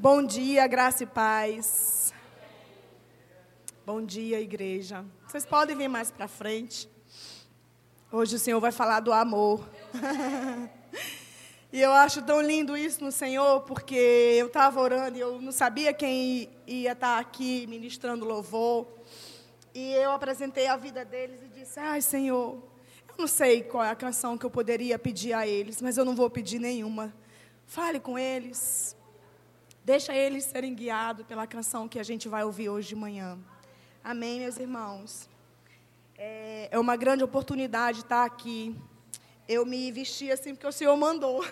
Bom dia, graça e paz. Bom dia, igreja. Vocês podem vir mais para frente. Hoje o Senhor vai falar do amor. e eu acho tão lindo isso no Senhor, porque eu estava orando e eu não sabia quem ia estar aqui ministrando louvor. E eu apresentei a vida deles e disse: Ai, Senhor, eu não sei qual é a canção que eu poderia pedir a eles, mas eu não vou pedir nenhuma. Fale com eles. Deixa eles serem guiados pela canção que a gente vai ouvir hoje de manhã. Amém, meus irmãos. É, é uma grande oportunidade estar aqui. Eu me vesti assim porque o Senhor mandou.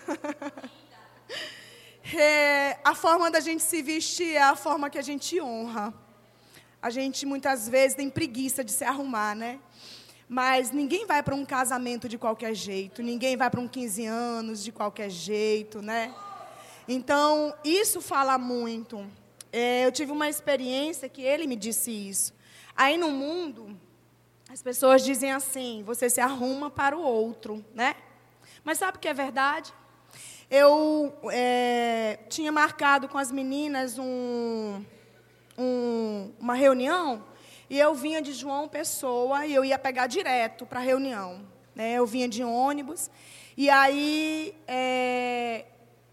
é, a forma da gente se vestir é a forma que a gente honra. A gente muitas vezes tem preguiça de se arrumar, né? Mas ninguém vai para um casamento de qualquer jeito, ninguém vai para um 15 anos de qualquer jeito, né? Então, isso fala muito. É, eu tive uma experiência que ele me disse isso. Aí no mundo, as pessoas dizem assim: você se arruma para o outro, né? Mas sabe o que é verdade? Eu é, tinha marcado com as meninas um, um, uma reunião e eu vinha de João Pessoa e eu ia pegar direto para a reunião. Né? Eu vinha de ônibus e aí é,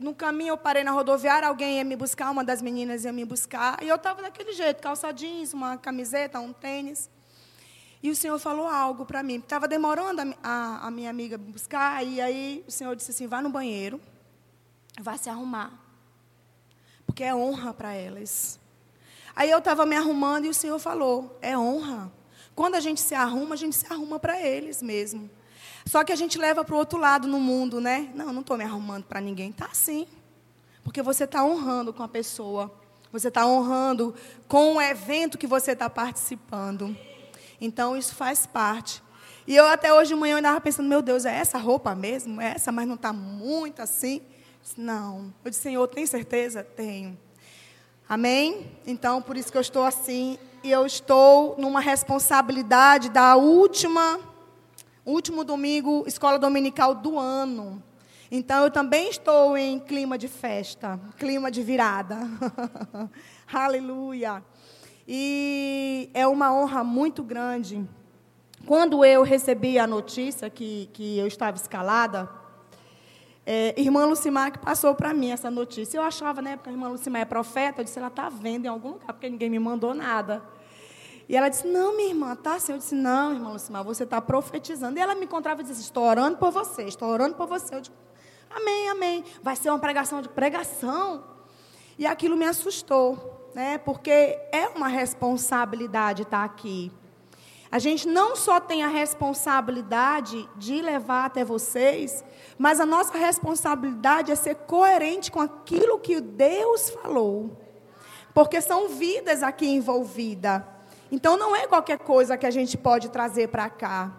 no caminho eu parei na rodoviária, alguém ia me buscar, uma das meninas ia me buscar, e eu estava daquele jeito, calça jeans, uma camiseta, um tênis. E o Senhor falou algo para mim. Estava demorando a, a, a, minha amiga me buscar, e aí o Senhor disse assim: vá no banheiro, vá se arrumar. Porque é honra para elas. Aí eu estava me arrumando e o Senhor falou: é honra. Quando a gente se arruma, a gente se arruma para eles mesmo. Só que a gente leva para o outro lado no mundo, né? Não, não estou me arrumando para ninguém. Tá sim. Porque você está honrando com a pessoa. Você está honrando com o evento que você está participando. Então, isso faz parte. E eu até hoje de manhã andava pensando, meu Deus, é essa roupa mesmo? É essa, mas não está muito assim? Não. Eu disse, Senhor, tem certeza? Tenho. Amém? Então, por isso que eu estou assim. E eu estou numa responsabilidade da última último domingo, escola dominical do ano. Então eu também estou em clima de festa, clima de virada. Aleluia. E é uma honra muito grande. Quando eu recebi a notícia que, que eu estava escalada, é, irmã Lucimar que passou para mim essa notícia. Eu achava, né, porque a irmã Lucimar é profeta, eu disse, ela está vendo em algum lugar, porque ninguém me mandou nada. E ela disse, não, minha irmã, tá assim. Eu disse, não, irmã Lucimar, você está profetizando. E ela me encontrava e disse, estou orando por você, estou orando por você. Eu disse, amém, amém. Vai ser uma pregação de pregação. E aquilo me assustou, né? Porque é uma responsabilidade estar aqui. A gente não só tem a responsabilidade de levar até vocês, mas a nossa responsabilidade é ser coerente com aquilo que Deus falou. Porque são vidas aqui envolvidas. Então não é qualquer coisa que a gente pode trazer para cá.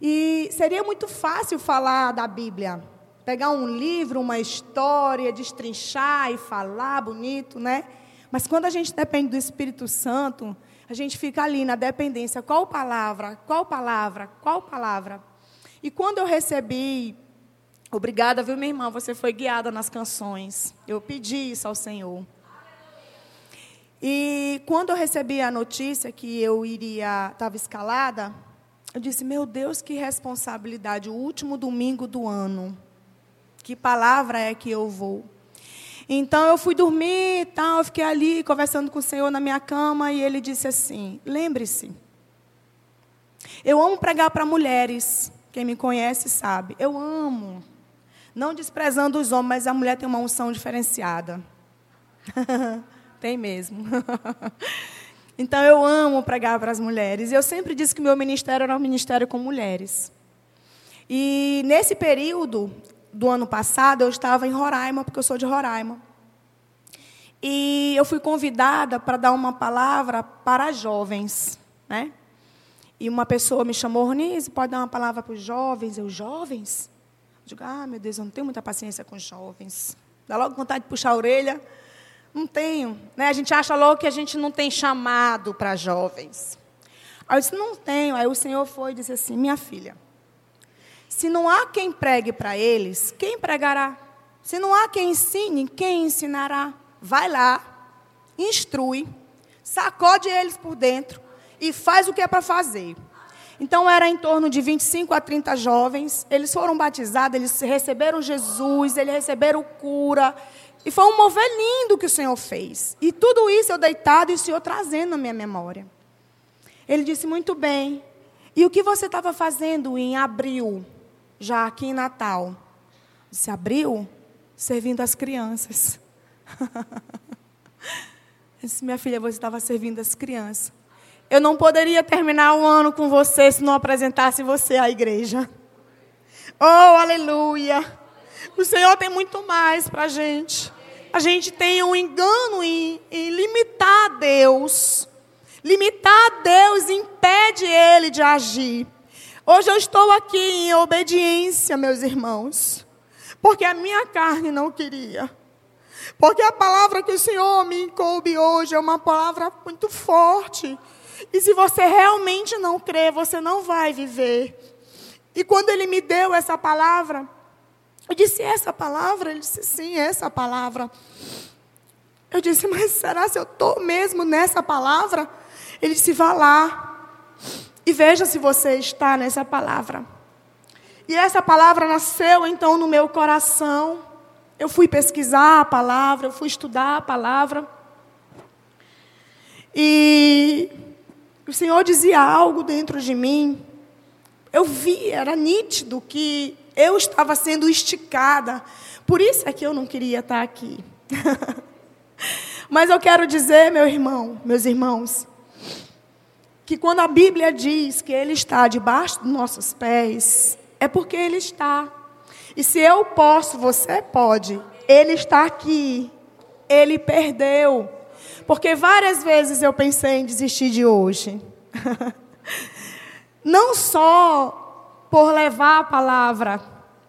E seria muito fácil falar da Bíblia. Pegar um livro, uma história, destrinchar e falar bonito, né? Mas quando a gente depende do Espírito Santo, a gente fica ali na dependência. Qual palavra? Qual palavra? Qual palavra? E quando eu recebi, obrigada, viu, minha irmã? Você foi guiada nas canções. Eu pedi isso ao Senhor. E quando eu recebi a notícia que eu iria, estava escalada, eu disse: Meu Deus, que responsabilidade! O último domingo do ano. Que palavra é que eu vou? Então eu fui dormir e tal, eu fiquei ali conversando com o Senhor na minha cama e ele disse assim: Lembre-se, eu amo pregar para mulheres. Quem me conhece sabe. Eu amo. Não desprezando os homens, mas a mulher tem uma unção diferenciada. Tem mesmo. então eu amo pregar para as mulheres. Eu sempre disse que meu ministério era um ministério com mulheres. E nesse período do ano passado, eu estava em Roraima, porque eu sou de Roraima. E eu fui convidada para dar uma palavra para jovens, né? E uma pessoa me chamou, Ronise, pode dar uma palavra para os jovens? Eu, jovens? Eu digo, ah, meu Deus, eu não tenho muita paciência com jovens. Dá logo vontade de puxar a orelha. Não tenho. Né? A gente acha logo que a gente não tem chamado para jovens. Aí eu disse, não tenho. Aí o Senhor foi e disse assim, minha filha, se não há quem pregue para eles, quem pregará? Se não há quem ensine, quem ensinará? vai lá, instrui, sacode eles por dentro e faz o que é para fazer. Então era em torno de 25 a 30 jovens. Eles foram batizados, eles receberam Jesus, eles receberam cura. E foi um mover lindo que o Senhor fez. E tudo isso eu deitado e o Senhor trazendo na minha memória. Ele disse: Muito bem. E o que você estava fazendo em abril, já aqui em Natal? Disse: Abril? Servindo as crianças. disse: Minha filha, você estava servindo as crianças. Eu não poderia terminar o ano com você se não apresentasse você à igreja. Oh, aleluia! O Senhor tem muito mais para a gente. A gente tem um engano em, em limitar Deus. Limitar Deus impede Ele de agir. Hoje eu estou aqui em obediência, meus irmãos. Porque a minha carne não queria. Porque a palavra que o Senhor me coube hoje é uma palavra muito forte. E se você realmente não crê, você não vai viver. E quando ele me deu essa palavra, eu disse: essa palavra? Ele disse: sim, essa palavra. Eu disse: mas será se eu estou mesmo nessa palavra? Ele disse: vá lá e veja se você está nessa palavra. E essa palavra nasceu então no meu coração. Eu fui pesquisar a palavra, eu fui estudar a palavra. E o Senhor dizia algo dentro de mim. Eu vi, era nítido que eu estava sendo esticada. Por isso é que eu não queria estar aqui. Mas eu quero dizer, meu irmão, meus irmãos, que quando a Bíblia diz que Ele está debaixo dos nossos pés, é porque Ele está. E se eu posso, você pode. Ele está aqui. Ele perdeu. Porque várias vezes eu pensei em desistir de hoje. Não só por levar a palavra,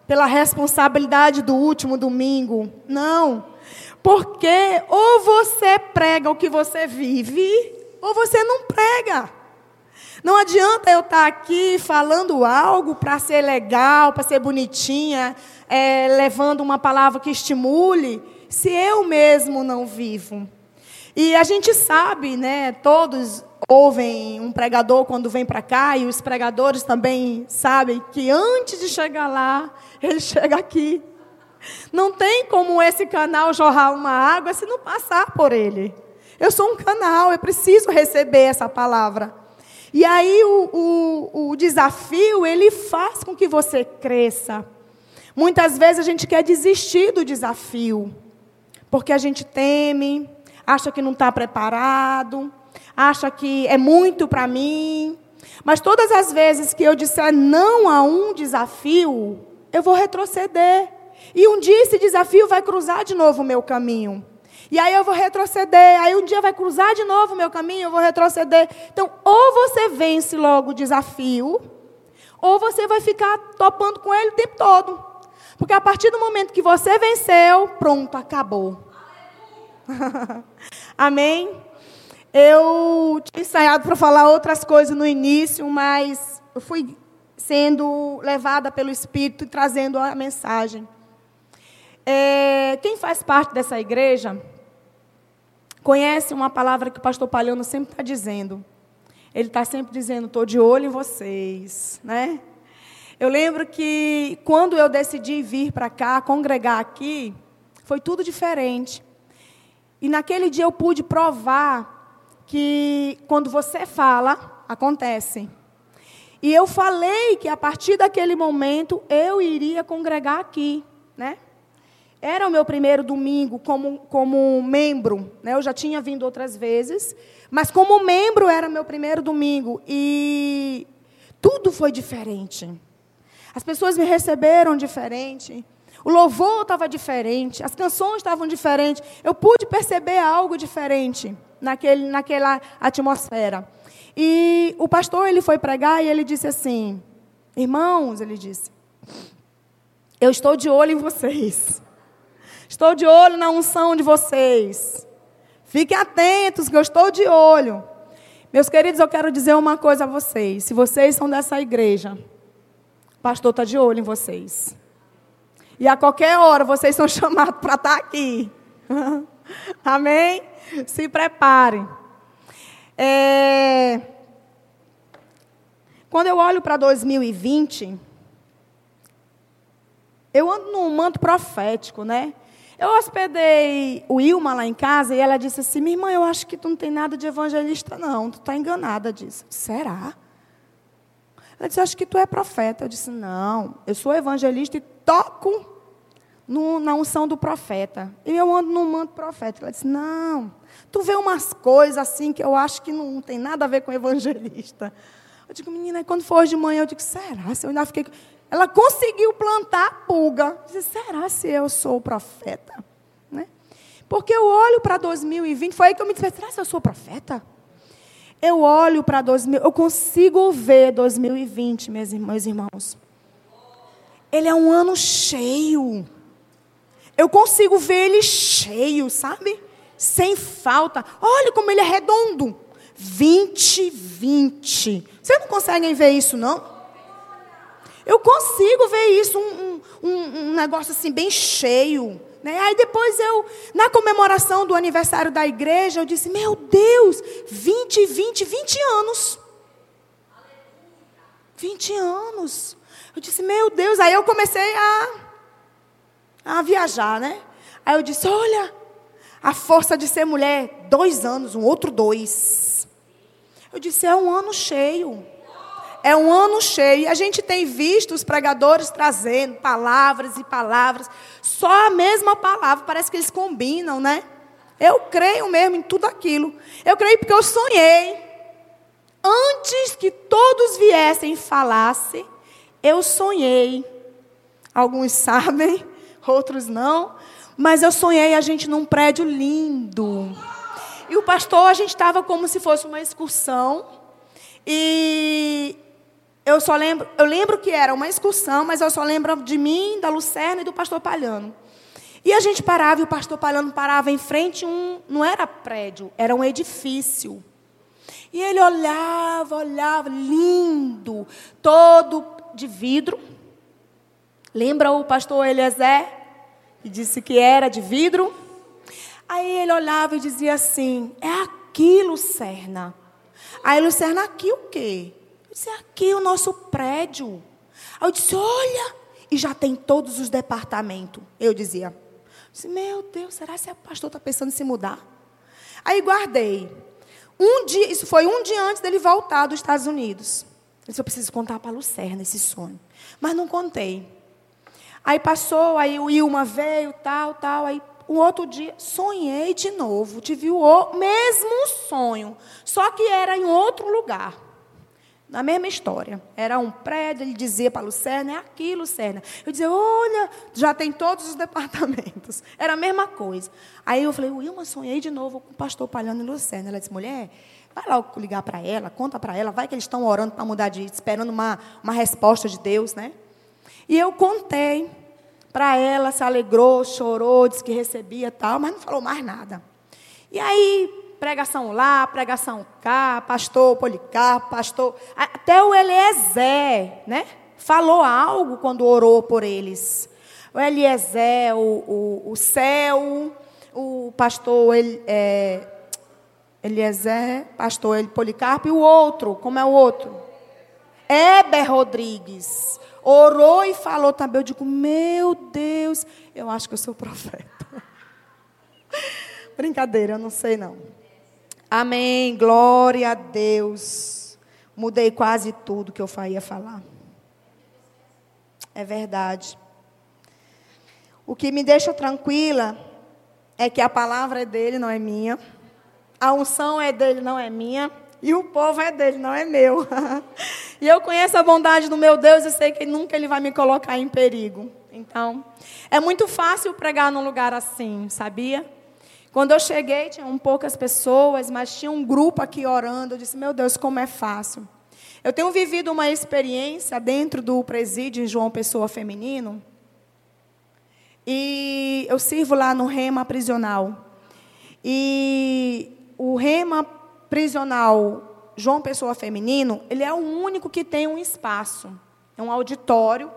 pela responsabilidade do último domingo. Não. Porque ou você prega o que você vive, ou você não prega. Não adianta eu estar aqui falando algo para ser legal, para ser bonitinha, é, levando uma palavra que estimule, se eu mesmo não vivo. E a gente sabe, né, todos ouvem um pregador quando vem para cá, e os pregadores também sabem que antes de chegar lá, ele chega aqui. Não tem como esse canal jorrar uma água se não passar por ele. Eu sou um canal, eu preciso receber essa palavra. E aí o, o, o desafio, ele faz com que você cresça. Muitas vezes a gente quer desistir do desafio, porque a gente teme, acha que não está preparado, acha que é muito para mim. Mas todas as vezes que eu disser não a um desafio, eu vou retroceder. E um dia esse desafio vai cruzar de novo o meu caminho. E aí eu vou retroceder. Aí um dia vai cruzar de novo o meu caminho, eu vou retroceder. Então, ou você vence logo o desafio, ou você vai ficar topando com ele o tempo todo. Porque a partir do momento que você venceu, pronto, acabou. Amém? Eu tinha ensaiado para falar outras coisas no início, mas eu fui sendo levada pelo Espírito e trazendo a mensagem. É, quem faz parte dessa igreja conhece uma palavra que o pastor Palhano sempre está dizendo. Ele está sempre dizendo: estou de olho em vocês, né? Eu lembro que quando eu decidi vir para cá, congregar aqui, foi tudo diferente. E naquele dia eu pude provar que quando você fala, acontece. E eu falei que a partir daquele momento eu iria congregar aqui, né? Era o meu primeiro domingo como, como membro, né? Eu já tinha vindo outras vezes, mas como membro era meu primeiro domingo e tudo foi diferente. As pessoas me receberam diferente. O louvor estava diferente, as canções estavam diferentes. Eu pude perceber algo diferente naquele, naquela atmosfera. E o pastor ele foi pregar e ele disse assim: Irmãos, ele disse, eu estou de olho em vocês. Estou de olho na unção de vocês. Fiquem atentos, que eu estou de olho. Meus queridos, eu quero dizer uma coisa a vocês. Se vocês são dessa igreja, o pastor está de olho em vocês. E a qualquer hora vocês são chamados para estar tá aqui. Amém? Se preparem. É... Quando eu olho para 2020, eu ando num manto profético, né? Eu hospedei o Ilma lá em casa e ela disse assim: Minha irmã, eu acho que tu não tem nada de evangelista, não. Tu está enganada disso. Será? Ela disse: Acho que tu é profeta. Eu disse: Não, eu sou evangelista e toco no, na unção do profeta. E eu ando num manto profético. Ela disse: Não, tu vê umas coisas assim que eu acho que não tem nada a ver com evangelista. Eu digo, menina, quando for hoje de manhã, eu digo: Será? Se eu ainda fiquei. Ela conseguiu plantar a pulga. Disse, será se eu sou profeta? Né? Porque eu olho para 2020, foi aí que eu me disse, será se eu sou profeta? Eu olho para 2000, eu consigo ver 2020, meus irmãos. Ele é um ano cheio. Eu consigo ver ele cheio, sabe? Sem falta. Olha como ele é redondo. 2020. Vocês não conseguem ver isso, não? Eu consigo ver isso, um, um, um negócio assim, bem cheio. Né? Aí depois eu, na comemoração do aniversário da igreja, eu disse: Meu Deus, 20, 20, 20 anos. 20 anos. Eu disse: Meu Deus. Aí eu comecei a, a viajar, né? Aí eu disse: Olha, a força de ser mulher, dois anos, um outro dois. Eu disse: É um ano cheio. É um ano cheio. E a gente tem visto os pregadores trazendo palavras e palavras. Só a mesma palavra. Parece que eles combinam, né? Eu creio mesmo em tudo aquilo. Eu creio porque eu sonhei. Antes que todos viessem e falassem, eu sonhei. Alguns sabem, outros não. Mas eu sonhei a gente num prédio lindo. E o pastor, a gente estava como se fosse uma excursão. E eu só lembro, eu lembro que era uma excursão, mas eu só lembro de mim, da Lucerna e do pastor Palhano. E a gente parava e o pastor Palhano parava em frente um, não era prédio, era um edifício. E ele olhava, olhava, lindo, todo de vidro. Lembra o pastor Eliezer? Que disse que era de vidro. Aí ele olhava e dizia assim: É aqui, Lucerna. Aí, Lucerna, aqui o quê? Eu disse, é aqui o nosso prédio. Aí eu disse, olha, e já tem todos os departamentos. Eu dizia, eu disse, meu Deus, será que o pastor está pensando em se mudar? Aí guardei. Um dia, isso foi um dia antes dele voltar dos Estados Unidos. Eu disse, eu preciso contar para a Lucerna esse sonho. Mas não contei. Aí passou, aí o Ilma veio, tal, tal. Aí um outro dia, sonhei de novo. Tive o mesmo sonho. Só que era em outro lugar. Na mesma história. Era um prédio, ele dizia para a Lucerna, é aqui, Lucerna. Eu dizia, olha, já tem todos os departamentos. Era a mesma coisa. Aí eu falei, Wilma, sonhei de novo com o pastor Palhano e Lucerna. Ela disse, mulher, vai lá ligar para ela, conta para ela, vai que eles estão orando para mudar de esperando uma, uma resposta de Deus, né? E eu contei para ela, se alegrou, chorou, disse que recebia tal, mas não falou mais nada. E aí pregação lá, pregação cá, pastor Policarpo, pastor. Até o Eliezer, né? Falou algo quando orou por eles. O Eliezer, o, o, o céu, o pastor El, é, Eliezer, pastor Policarpo, e o outro, como é o outro? Heber Rodrigues. Orou e falou também. Eu digo, meu Deus, eu acho que eu sou profeta. Brincadeira, eu não sei não. Amém. Glória a Deus. Mudei quase tudo que eu ia falar. É verdade. O que me deixa tranquila é que a palavra é dele, não é minha. A unção é dele, não é minha. E o povo é dele, não é meu. e eu conheço a bondade do meu Deus e sei que nunca ele vai me colocar em perigo. Então, é muito fácil pregar num lugar assim, sabia? Quando eu cheguei, tinham poucas pessoas, mas tinha um grupo aqui orando. Eu disse: Meu Deus, como é fácil. Eu tenho vivido uma experiência dentro do presídio em João Pessoa Feminino. E eu sirvo lá no Rema Prisional. E o Rema Prisional João Pessoa Feminino, ele é o único que tem um espaço. É um auditório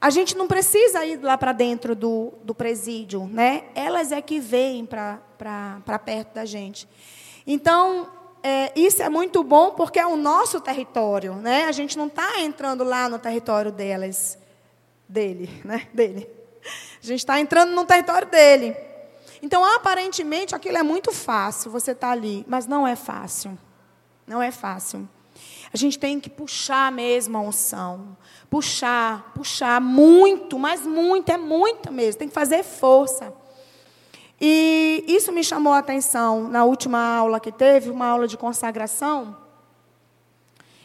A gente não precisa ir lá para dentro do, do presídio, né? Elas é que vêm para perto da gente. Então, é, isso é muito bom porque é o nosso território, né? A gente não está entrando lá no território delas, dele, né? Dele. A gente está entrando no território dele. Então, aparentemente, aquilo é muito fácil, você está ali, mas não é fácil. Não é fácil. A gente tem que puxar mesmo a unção. Puxar, puxar muito, mas muito, é muito mesmo. Tem que fazer força. E isso me chamou a atenção na última aula que teve, uma aula de consagração.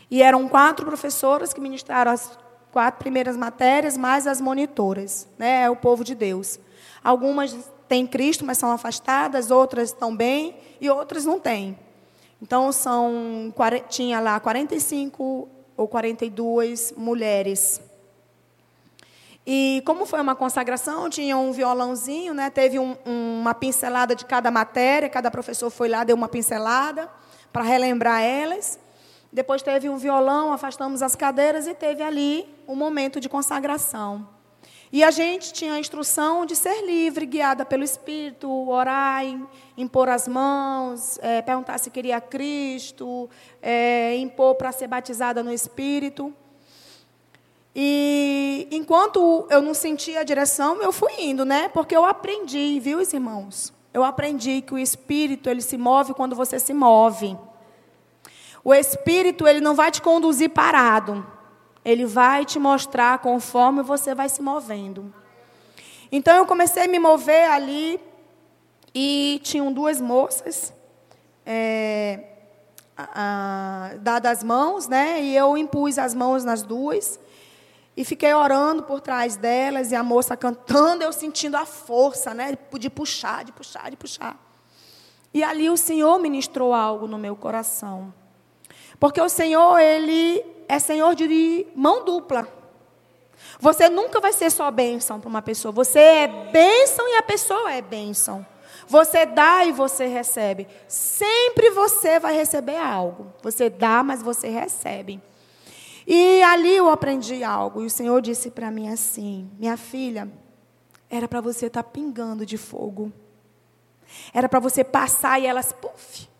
E eram quatro professoras que ministraram as quatro primeiras matérias, mais as monitoras, né? É o povo de Deus. Algumas têm Cristo, mas são afastadas, outras estão bem e outras não têm. Então, são, tinha lá 45 ou 42 mulheres. E como foi uma consagração, tinha um violãozinho, né? teve um, uma pincelada de cada matéria, cada professor foi lá, deu uma pincelada para relembrar elas. Depois teve um violão, afastamos as cadeiras e teve ali um momento de consagração. E a gente tinha a instrução de ser livre, guiada pelo Espírito, orar, impor as mãos, é, perguntar se queria Cristo, é, impor para ser batizada no Espírito. E enquanto eu não sentia a direção, eu fui indo, né? Porque eu aprendi, viu, irmãos? Eu aprendi que o Espírito ele se move quando você se move. O Espírito ele não vai te conduzir parado. Ele vai te mostrar conforme você vai se movendo. Então eu comecei a me mover ali e tinham duas moças é, dadas as mãos, né? E eu impus as mãos nas duas e fiquei orando por trás delas e a moça cantando, eu sentindo a força, né? De puxar, de puxar, de puxar. E ali o Senhor ministrou algo no meu coração. Porque o Senhor, Ele é Senhor de mão dupla. Você nunca vai ser só bênção para uma pessoa. Você é bênção e a pessoa é bênção. Você dá e você recebe. Sempre você vai receber algo. Você dá, mas você recebe. E ali eu aprendi algo. E o Senhor disse para mim assim: Minha filha, era para você estar tá pingando de fogo. Era para você passar e elas, puf.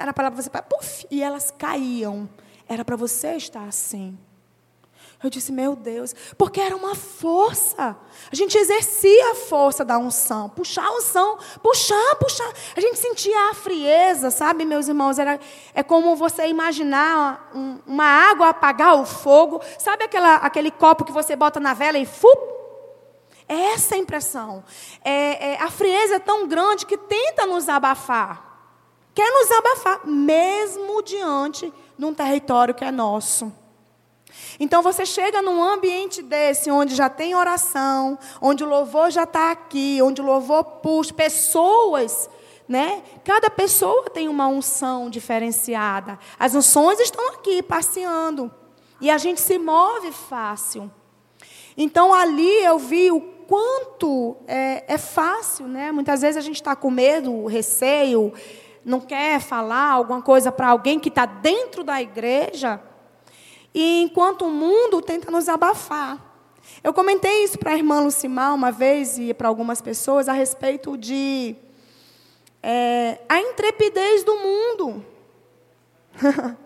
Era para você, puf, e elas caíam. Era para você estar assim. Eu disse, meu Deus, porque era uma força. A gente exercia a força da unção. Puxar a unção, puxar, puxar. A gente sentia a frieza, sabe, meus irmãos? Era, é como você imaginar um, uma água apagar o fogo. Sabe aquela, aquele copo que você bota na vela e fu? É essa a impressão. É, é, a frieza é tão grande que tenta nos abafar. Quer nos abafar, mesmo diante de um território que é nosso. Então você chega num ambiente desse, onde já tem oração, onde o louvor já está aqui, onde o louvor puxa, pessoas, né? Cada pessoa tem uma unção diferenciada. As unções estão aqui passeando. E a gente se move fácil. Então ali eu vi o quanto é, é fácil, né? Muitas vezes a gente está com medo, receio, não quer falar alguma coisa para alguém que está dentro da igreja. E enquanto o mundo tenta nos abafar. Eu comentei isso para a irmã Lucimar uma vez e para algumas pessoas a respeito de é, a intrepidez do mundo.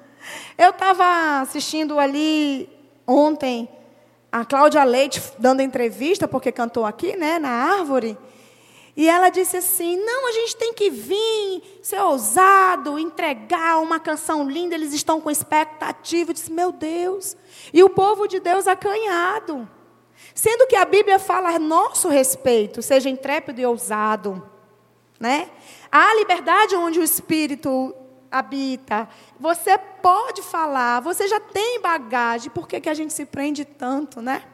Eu estava assistindo ali ontem a Cláudia Leite dando entrevista, porque cantou aqui, né, na árvore. E ela disse assim: não, a gente tem que vir, ser ousado, entregar uma canção linda. Eles estão com expectativa. Eu disse: meu Deus. E o povo de Deus acanhado. Sendo que a Bíblia fala a nosso respeito, seja intrépido e ousado. Né? Há liberdade onde o Espírito habita. Você pode falar, você já tem bagagem. Por que, que a gente se prende tanto, né?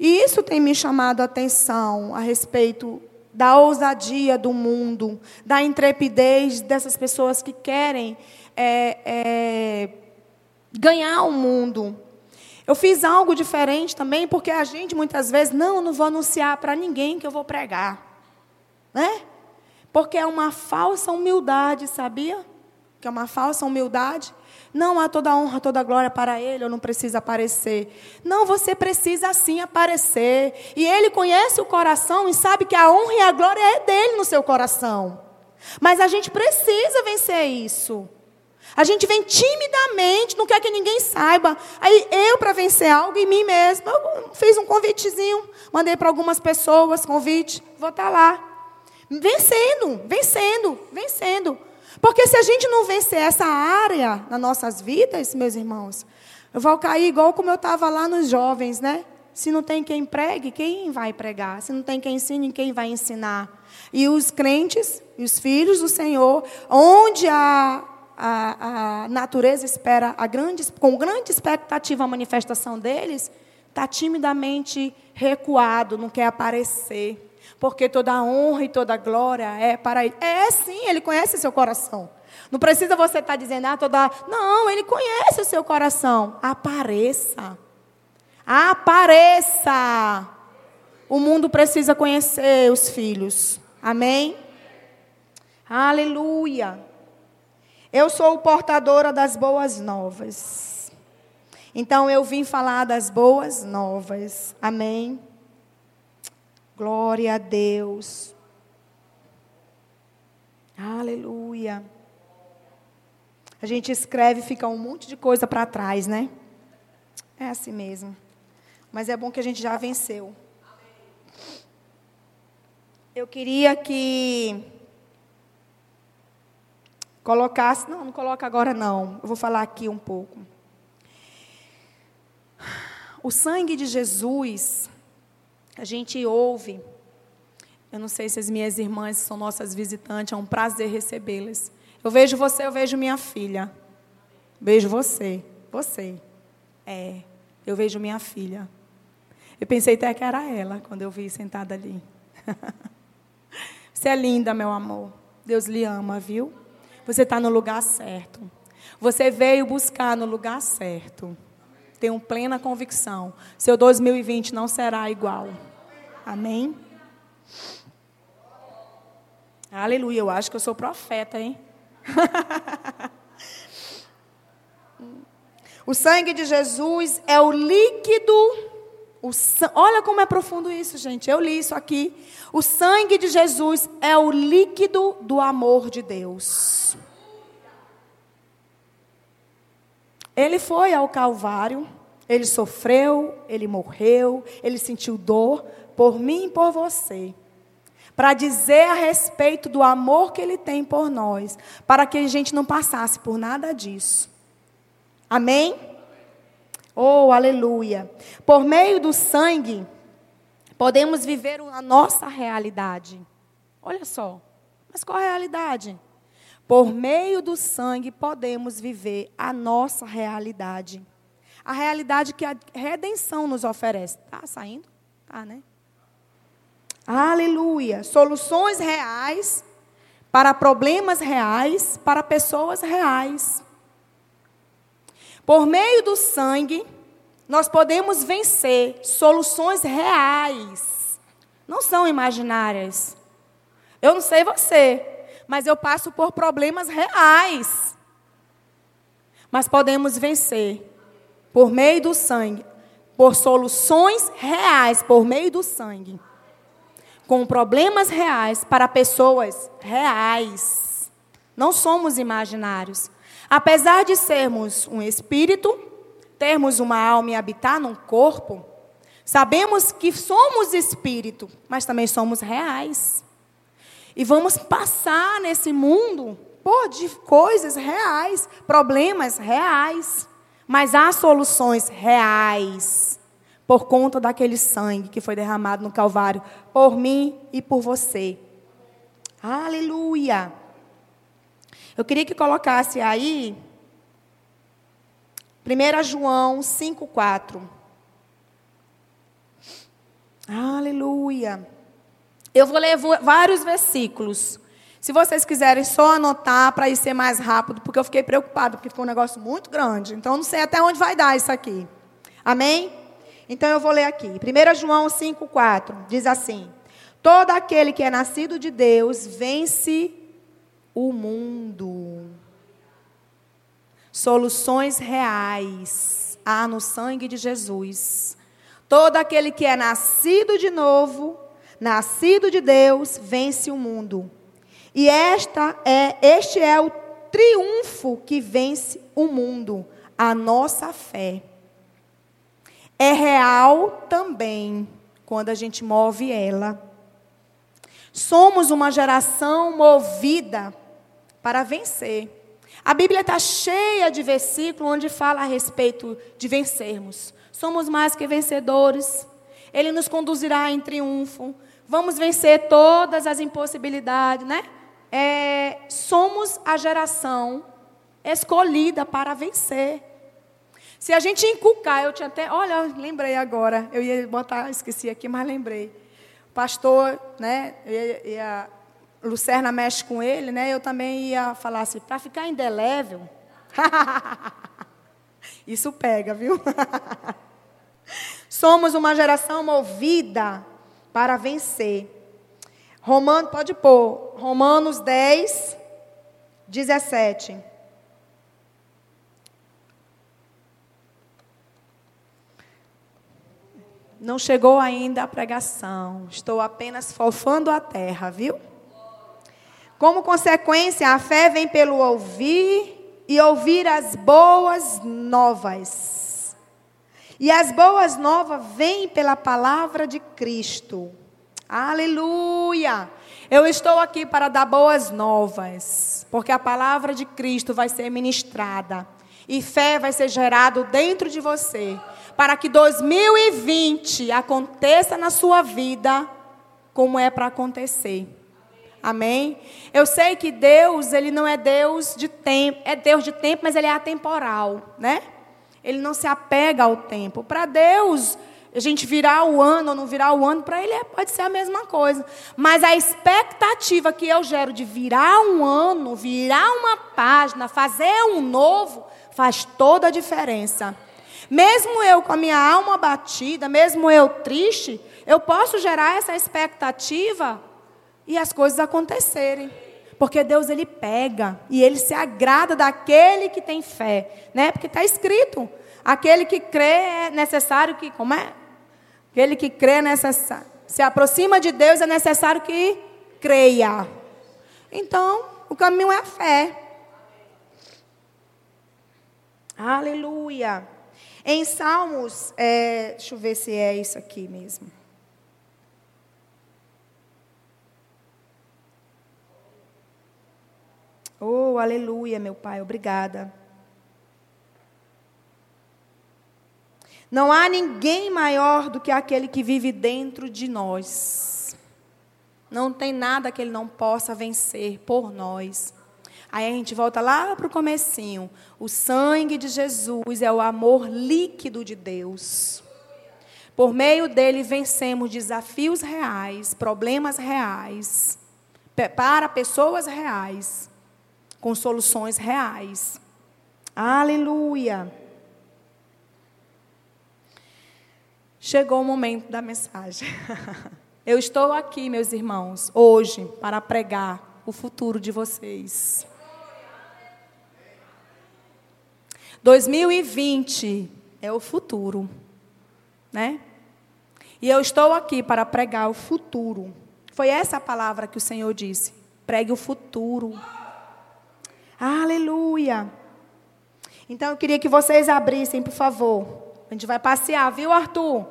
E isso tem me chamado a atenção a respeito da ousadia do mundo, da intrepidez dessas pessoas que querem é, é, ganhar o mundo. Eu fiz algo diferente também, porque a gente muitas vezes, não, não vou anunciar para ninguém que eu vou pregar. Né? Porque é uma falsa humildade, sabia? que é uma falsa humildade. Não há toda honra, toda glória para ele, eu não preciso aparecer. Não, você precisa sim aparecer. E ele conhece o coração e sabe que a honra e a glória é dele no seu coração. Mas a gente precisa vencer isso. A gente vem timidamente, não quer que ninguém saiba. Aí eu, para vencer algo em mim mesma, eu fiz um convitezinho, mandei para algumas pessoas convite, vou estar tá lá. Vencendo, vencendo, vencendo. Porque se a gente não vencer essa área nas nossas vidas, meus irmãos, eu vou cair igual como eu estava lá nos jovens, né? Se não tem quem pregue, quem vai pregar? Se não tem quem ensine, quem vai ensinar? E os crentes, os filhos do Senhor, onde a, a, a natureza espera a grande, com grande expectativa a manifestação deles, está timidamente recuado, não quer aparecer porque toda a honra e toda a glória é para Ele. É sim, Ele conhece seu coração. Não precisa você estar tá dizendo, ah, toda. Não, Ele conhece o seu coração. Apareça. Apareça. O mundo precisa conhecer os filhos. Amém? Aleluia. Eu sou portadora das boas novas. Então eu vim falar das boas novas. Amém? Glória a Deus. Aleluia. A gente escreve e fica um monte de coisa para trás, né? É assim mesmo. Mas é bom que a gente já venceu. Eu queria que colocasse, não, não coloca agora não. Eu vou falar aqui um pouco. O sangue de Jesus a gente ouve. Eu não sei se as minhas irmãs são nossas visitantes, é um prazer recebê-las. Eu vejo você, eu vejo minha filha. Vejo você, você. É, eu vejo minha filha. Eu pensei até que era ela quando eu vi sentada ali. você é linda, meu amor. Deus lhe ama, viu? Você está no lugar certo. Você veio buscar no lugar certo tenho plena convicção. Seu 2020 não será igual. Amém? Aleluia. Eu acho que eu sou profeta, hein? o sangue de Jesus é o líquido. O Olha como é profundo isso, gente. Eu li isso aqui. O sangue de Jesus é o líquido do amor de Deus. Ele foi ao Calvário, ele sofreu, ele morreu, ele sentiu dor por mim e por você. Para dizer a respeito do amor que ele tem por nós, para que a gente não passasse por nada disso. Amém? Oh, aleluia. Por meio do sangue, podemos viver a nossa realidade. Olha só, mas qual a realidade? Por meio do sangue podemos viver a nossa realidade. A realidade que a redenção nos oferece. Está saindo? Tá, né? Aleluia. Soluções reais para problemas reais, para pessoas reais. Por meio do sangue, nós podemos vencer soluções reais. Não são imaginárias. Eu não sei você, mas eu passo por problemas reais. Mas podemos vencer por meio do sangue, por soluções reais, por meio do sangue, com problemas reais para pessoas reais. Não somos imaginários. Apesar de sermos um espírito, termos uma alma e habitar num corpo, sabemos que somos espírito, mas também somos reais. E vamos passar nesse mundo por de coisas reais, problemas reais. Mas há soluções reais por conta daquele sangue que foi derramado no Calvário por mim e por você. Aleluia. Eu queria que colocasse aí 1 João 5,4. Aleluia. Eu vou ler vários versículos. Se vocês quiserem só anotar para ir ser mais rápido, porque eu fiquei preocupado, porque ficou um negócio muito grande. Então, não sei até onde vai dar isso aqui. Amém? Então, eu vou ler aqui. 1 João 5,4 diz assim: Todo aquele que é nascido de Deus vence o mundo. Soluções reais há no sangue de Jesus. Todo aquele que é nascido de novo, nascido de Deus, vence o mundo. E esta é, este é o triunfo que vence o mundo, a nossa fé. É real também quando a gente move ela. Somos uma geração movida para vencer. A Bíblia está cheia de versículos onde fala a respeito de vencermos. Somos mais que vencedores. Ele nos conduzirá em triunfo. Vamos vencer todas as impossibilidades, né? É, somos a geração escolhida para vencer. Se a gente inculcar, eu tinha até, olha, lembrei agora, eu ia botar, esqueci aqui, mas lembrei. O pastor, né, Lucerna mexe com ele, né, eu também ia falar assim, para ficar indelével. Isso pega, viu? Somos uma geração movida para vencer. Romano, pode pôr, Romanos 10, 17. Não chegou ainda a pregação, estou apenas fofando a terra, viu? Como consequência, a fé vem pelo ouvir e ouvir as boas novas. E as boas novas vêm pela palavra de Cristo. Aleluia! Eu estou aqui para dar boas novas, porque a palavra de Cristo vai ser ministrada e fé vai ser gerado dentro de você, para que 2020 aconteça na sua vida como é para acontecer. Amém? Eu sei que Deus, ele não é Deus de tempo, é Deus de tempo, mas ele é atemporal, né? Ele não se apega ao tempo. Para Deus, a gente virar o ano ou não virar o ano, para ele é, pode ser a mesma coisa. Mas a expectativa que eu gero de virar um ano, virar uma página, fazer um novo, faz toda a diferença. Mesmo eu com a minha alma batida, mesmo eu triste, eu posso gerar essa expectativa e as coisas acontecerem. Porque Deus ele pega e ele se agrada daquele que tem fé, né? Porque está escrito, aquele que crê é necessário que, como é? Aquele que crê é necessário, se aproxima de Deus é necessário que creia. Então, o caminho é a fé. Aleluia. Em Salmos, é, deixa eu ver se é isso aqui mesmo. Oh, aleluia, meu Pai, obrigada. Não há ninguém maior do que aquele que vive dentro de nós. Não tem nada que ele não possa vencer por nós. Aí a gente volta lá para o comecinho. O sangue de Jesus é o amor líquido de Deus. Por meio dele vencemos desafios reais, problemas reais, para pessoas reais, com soluções reais. Aleluia. Chegou o momento da mensagem. Eu estou aqui, meus irmãos, hoje, para pregar o futuro de vocês. 2020 é o futuro, né? E eu estou aqui para pregar o futuro. Foi essa a palavra que o Senhor disse. Pregue o futuro. Aleluia. Então eu queria que vocês abrissem, por favor. A gente vai passear, viu, Arthur?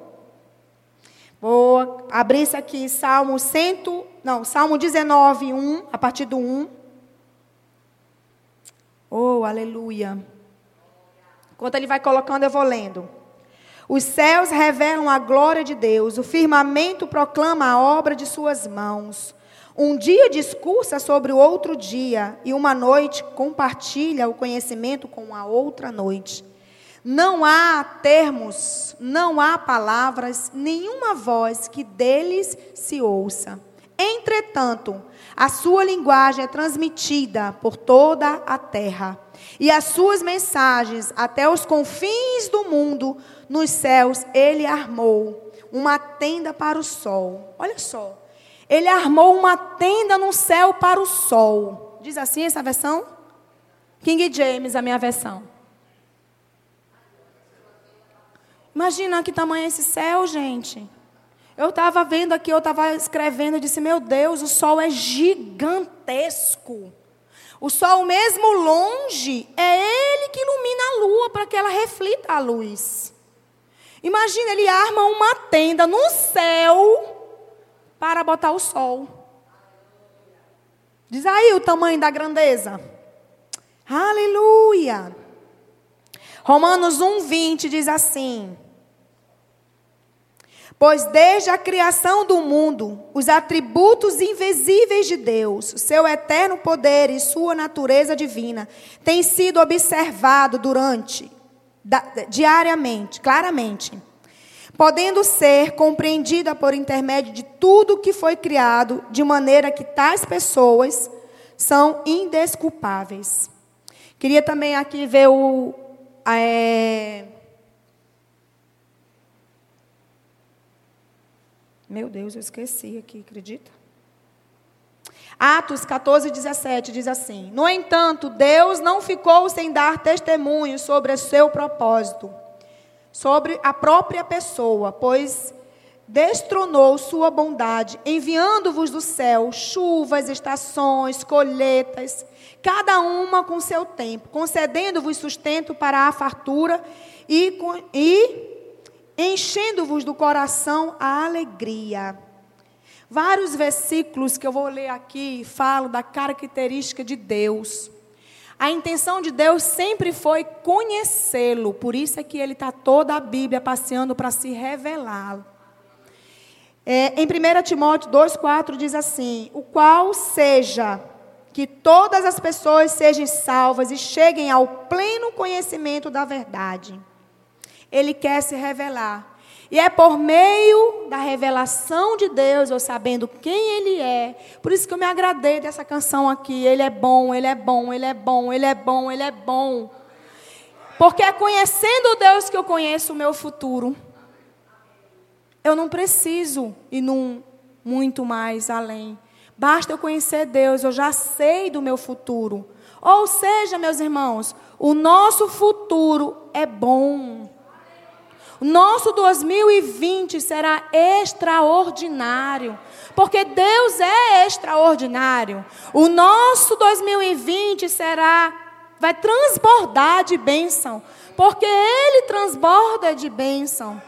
Vou abrir isso aqui, Salmo 100, não, Salmo 19, 1, a partir do 1. Oh, aleluia. Enquanto ele vai colocando, eu vou lendo. Os céus revelam a glória de Deus, o firmamento proclama a obra de suas mãos. Um dia discursa sobre o outro dia, e uma noite compartilha o conhecimento com a outra noite. Não há termos, não há palavras, nenhuma voz que deles se ouça. Entretanto, a sua linguagem é transmitida por toda a terra, e as suas mensagens até os confins do mundo, nos céus, ele armou uma tenda para o sol. Olha só. Ele armou uma tenda no céu para o sol. Diz assim essa versão? King James, a minha versão. Imagina que tamanho é esse céu, gente. Eu estava vendo aqui, eu estava escrevendo, eu disse: Meu Deus, o sol é gigantesco. O sol, mesmo longe, é ele que ilumina a lua para que ela reflita a luz. Imagina, ele arma uma tenda no céu para botar o sol. Diz aí o tamanho da grandeza. Aleluia. Romanos 1:20 diz assim: Pois desde a criação do mundo, os atributos invisíveis de Deus, seu eterno poder e sua natureza divina, têm sido observados durante, da, diariamente, claramente, podendo ser compreendida por intermédio de tudo que foi criado, de maneira que tais pessoas são indesculpáveis. Queria também aqui ver o. É, Meu Deus, eu esqueci aqui, acredita? Atos 14, 17 diz assim: No entanto, Deus não ficou sem dar testemunho sobre o seu propósito, sobre a própria pessoa, pois destronou sua bondade, enviando-vos do céu chuvas, estações, colheitas, cada uma com seu tempo, concedendo-vos sustento para a fartura e, e enchendo-vos do coração a alegria. Vários versículos que eu vou ler aqui falam da característica de Deus. A intenção de Deus sempre foi conhecê-lo, por isso é que ele está toda a Bíblia passeando para se revelá-lo. É, em 1 Timóteo 2,4 diz assim: O qual seja que todas as pessoas sejam salvas e cheguem ao pleno conhecimento da verdade. Ele quer se revelar. E é por meio da revelação de Deus, eu sabendo quem Ele é. Por isso que eu me agradei dessa canção aqui. Ele é bom, Ele é bom, Ele é bom, Ele é bom, Ele é bom. Porque é conhecendo Deus que eu conheço o meu futuro. Eu não preciso ir num muito mais além. Basta eu conhecer Deus, eu já sei do meu futuro. Ou seja, meus irmãos, o nosso futuro é bom. Nosso 2020 será extraordinário, porque Deus é extraordinário. O nosso 2020 será vai transbordar de bênção, porque ele transborda de bênção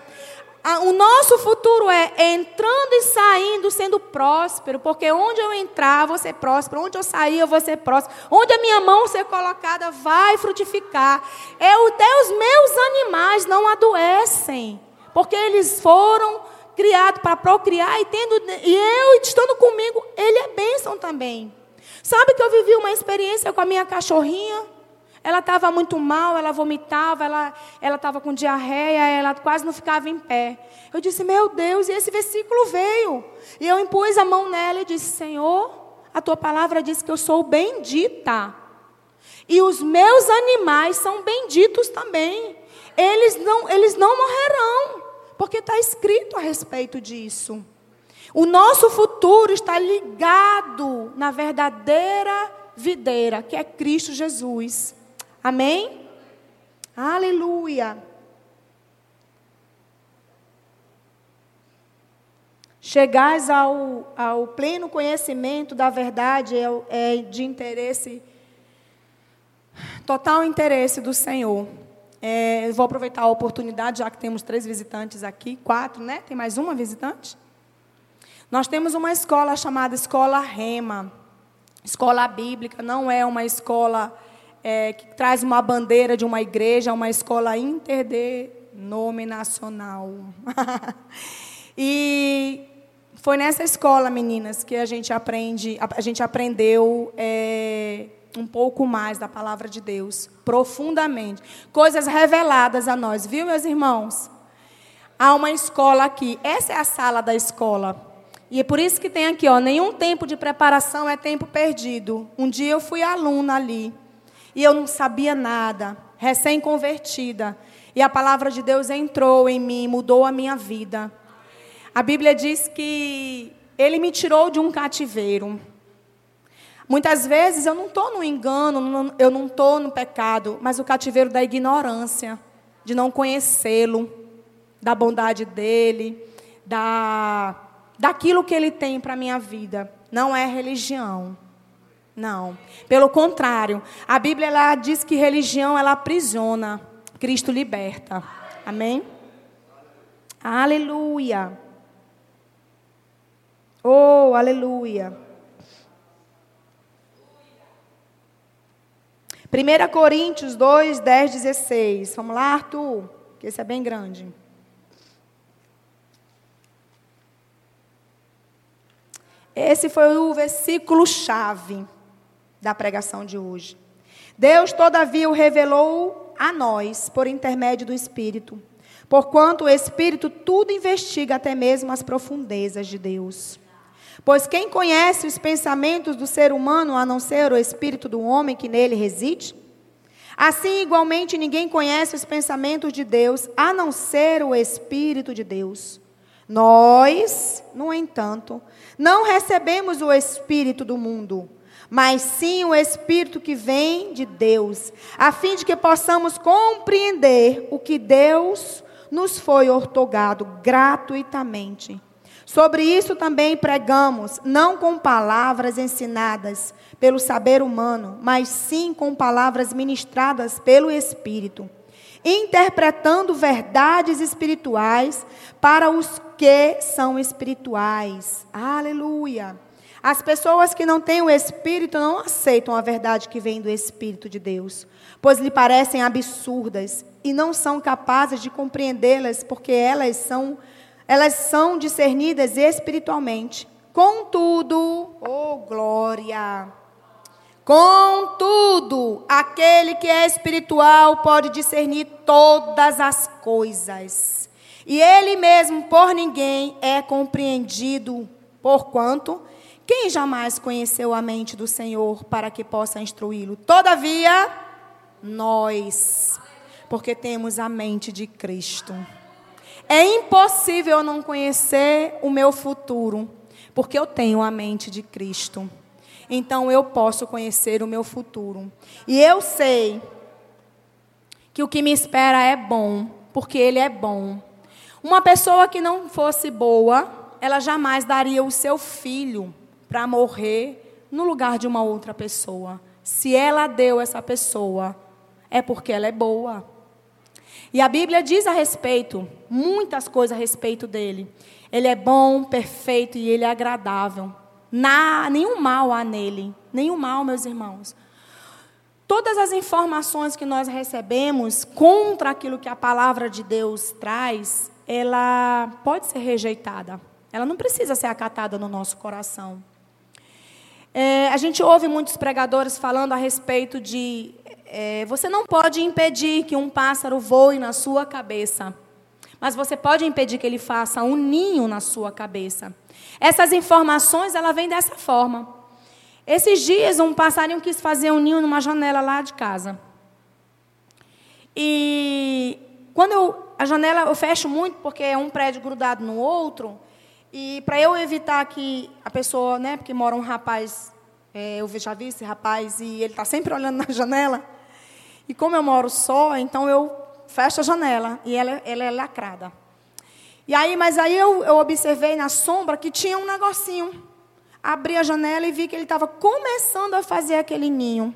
o nosso futuro é entrando e saindo, sendo próspero, porque onde eu entrar, vou ser próspero, onde eu sair, eu vou ser próspero, onde a minha mão ser colocada, vai frutificar. Eu, até os meus animais não adoecem, porque eles foram criados para procriar e, tendo, e eu estando comigo, ele é bênção também. Sabe que eu vivi uma experiência com a minha cachorrinha? Ela estava muito mal, ela vomitava, ela estava com diarreia, ela quase não ficava em pé. Eu disse, meu Deus, e esse versículo veio. E eu impus a mão nela e disse, Senhor, a tua palavra diz que eu sou bendita. E os meus animais são benditos também. Eles não, eles não morrerão, porque está escrito a respeito disso. O nosso futuro está ligado na verdadeira videira, que é Cristo Jesus. Amém? Aleluia. Chegais ao, ao pleno conhecimento da verdade é, é de interesse, total interesse do Senhor. É, vou aproveitar a oportunidade, já que temos três visitantes aqui, quatro, né? Tem mais uma visitante? Nós temos uma escola chamada Escola Rema. Escola bíblica, não é uma escola é, que traz uma bandeira de uma igreja, uma escola interdenominacional. e foi nessa escola, meninas, que a gente aprende, a, gente aprendeu é, um pouco mais da palavra de Deus, profundamente, coisas reveladas a nós, viu, meus irmãos? Há uma escola aqui. Essa é a sala da escola. E é por isso que tem aqui, ó, nenhum tempo de preparação é tempo perdido. Um dia eu fui aluna ali. E eu não sabia nada, recém-convertida. E a palavra de Deus entrou em mim, mudou a minha vida. A Bíblia diz que ele me tirou de um cativeiro. Muitas vezes eu não estou no engano, eu não estou no pecado, mas o cativeiro da ignorância, de não conhecê-lo, da bondade dele, da, daquilo que ele tem para a minha vida. Não é religião. Não. Pelo contrário, a Bíblia ela diz que religião ela aprisiona, Cristo liberta. Amém? Aleluia. Oh, aleluia. 1 Coríntios 2, 10, 16. Vamos lá, Arthur, que esse é bem grande. Esse foi o versículo chave da pregação de hoje. Deus, todavia, o revelou a nós por intermédio do Espírito, porquanto o Espírito tudo investiga, até mesmo as profundezas de Deus. Pois quem conhece os pensamentos do ser humano a não ser o espírito do homem que nele reside? Assim, igualmente, ninguém conhece os pensamentos de Deus a não ser o Espírito de Deus. Nós, no entanto, não recebemos o Espírito do mundo, mas sim o Espírito que vem de Deus, a fim de que possamos compreender o que Deus nos foi ortogado gratuitamente. Sobre isso também pregamos, não com palavras ensinadas pelo saber humano, mas sim com palavras ministradas pelo Espírito, interpretando verdades espirituais para os que são espirituais. Aleluia. As pessoas que não têm o Espírito não aceitam a verdade que vem do Espírito de Deus, pois lhe parecem absurdas e não são capazes de compreendê-las, porque elas são elas são discernidas espiritualmente. Contudo, oh glória! Contudo, aquele que é espiritual pode discernir todas as coisas. E ele mesmo por ninguém é compreendido, porquanto quem jamais conheceu a mente do Senhor para que possa instruí-lo? Todavia, nós, porque temos a mente de Cristo. É impossível eu não conhecer o meu futuro, porque eu tenho a mente de Cristo. Então eu posso conhecer o meu futuro. E eu sei que o que me espera é bom, porque Ele é bom. Uma pessoa que não fosse boa, ela jamais daria o seu filho para morrer no lugar de uma outra pessoa. Se ela deu essa pessoa, é porque ela é boa. E a Bíblia diz a respeito, muitas coisas a respeito dele. Ele é bom, perfeito e ele é agradável. Na, nenhum mal há nele. Nenhum mal, meus irmãos. Todas as informações que nós recebemos contra aquilo que a palavra de Deus traz, ela pode ser rejeitada. Ela não precisa ser acatada no nosso coração. É, a gente ouve muitos pregadores falando a respeito de é, você não pode impedir que um pássaro voe na sua cabeça, mas você pode impedir que ele faça um ninho na sua cabeça. Essas informações, ela vem dessa forma. Esses dias, um passarinho quis fazer um ninho numa janela lá de casa. E quando eu, a janela eu fecho muito, porque é um prédio grudado no outro, e para eu evitar que a pessoa, né, porque mora um rapaz, é, eu já vi esse rapaz, e ele está sempre olhando na janela, e como eu moro só, então eu fecho a janela e ela, ela é lacrada. E aí, mas aí eu, eu observei na sombra que tinha um negocinho. Abri a janela e vi que ele estava começando a fazer aquele ninho.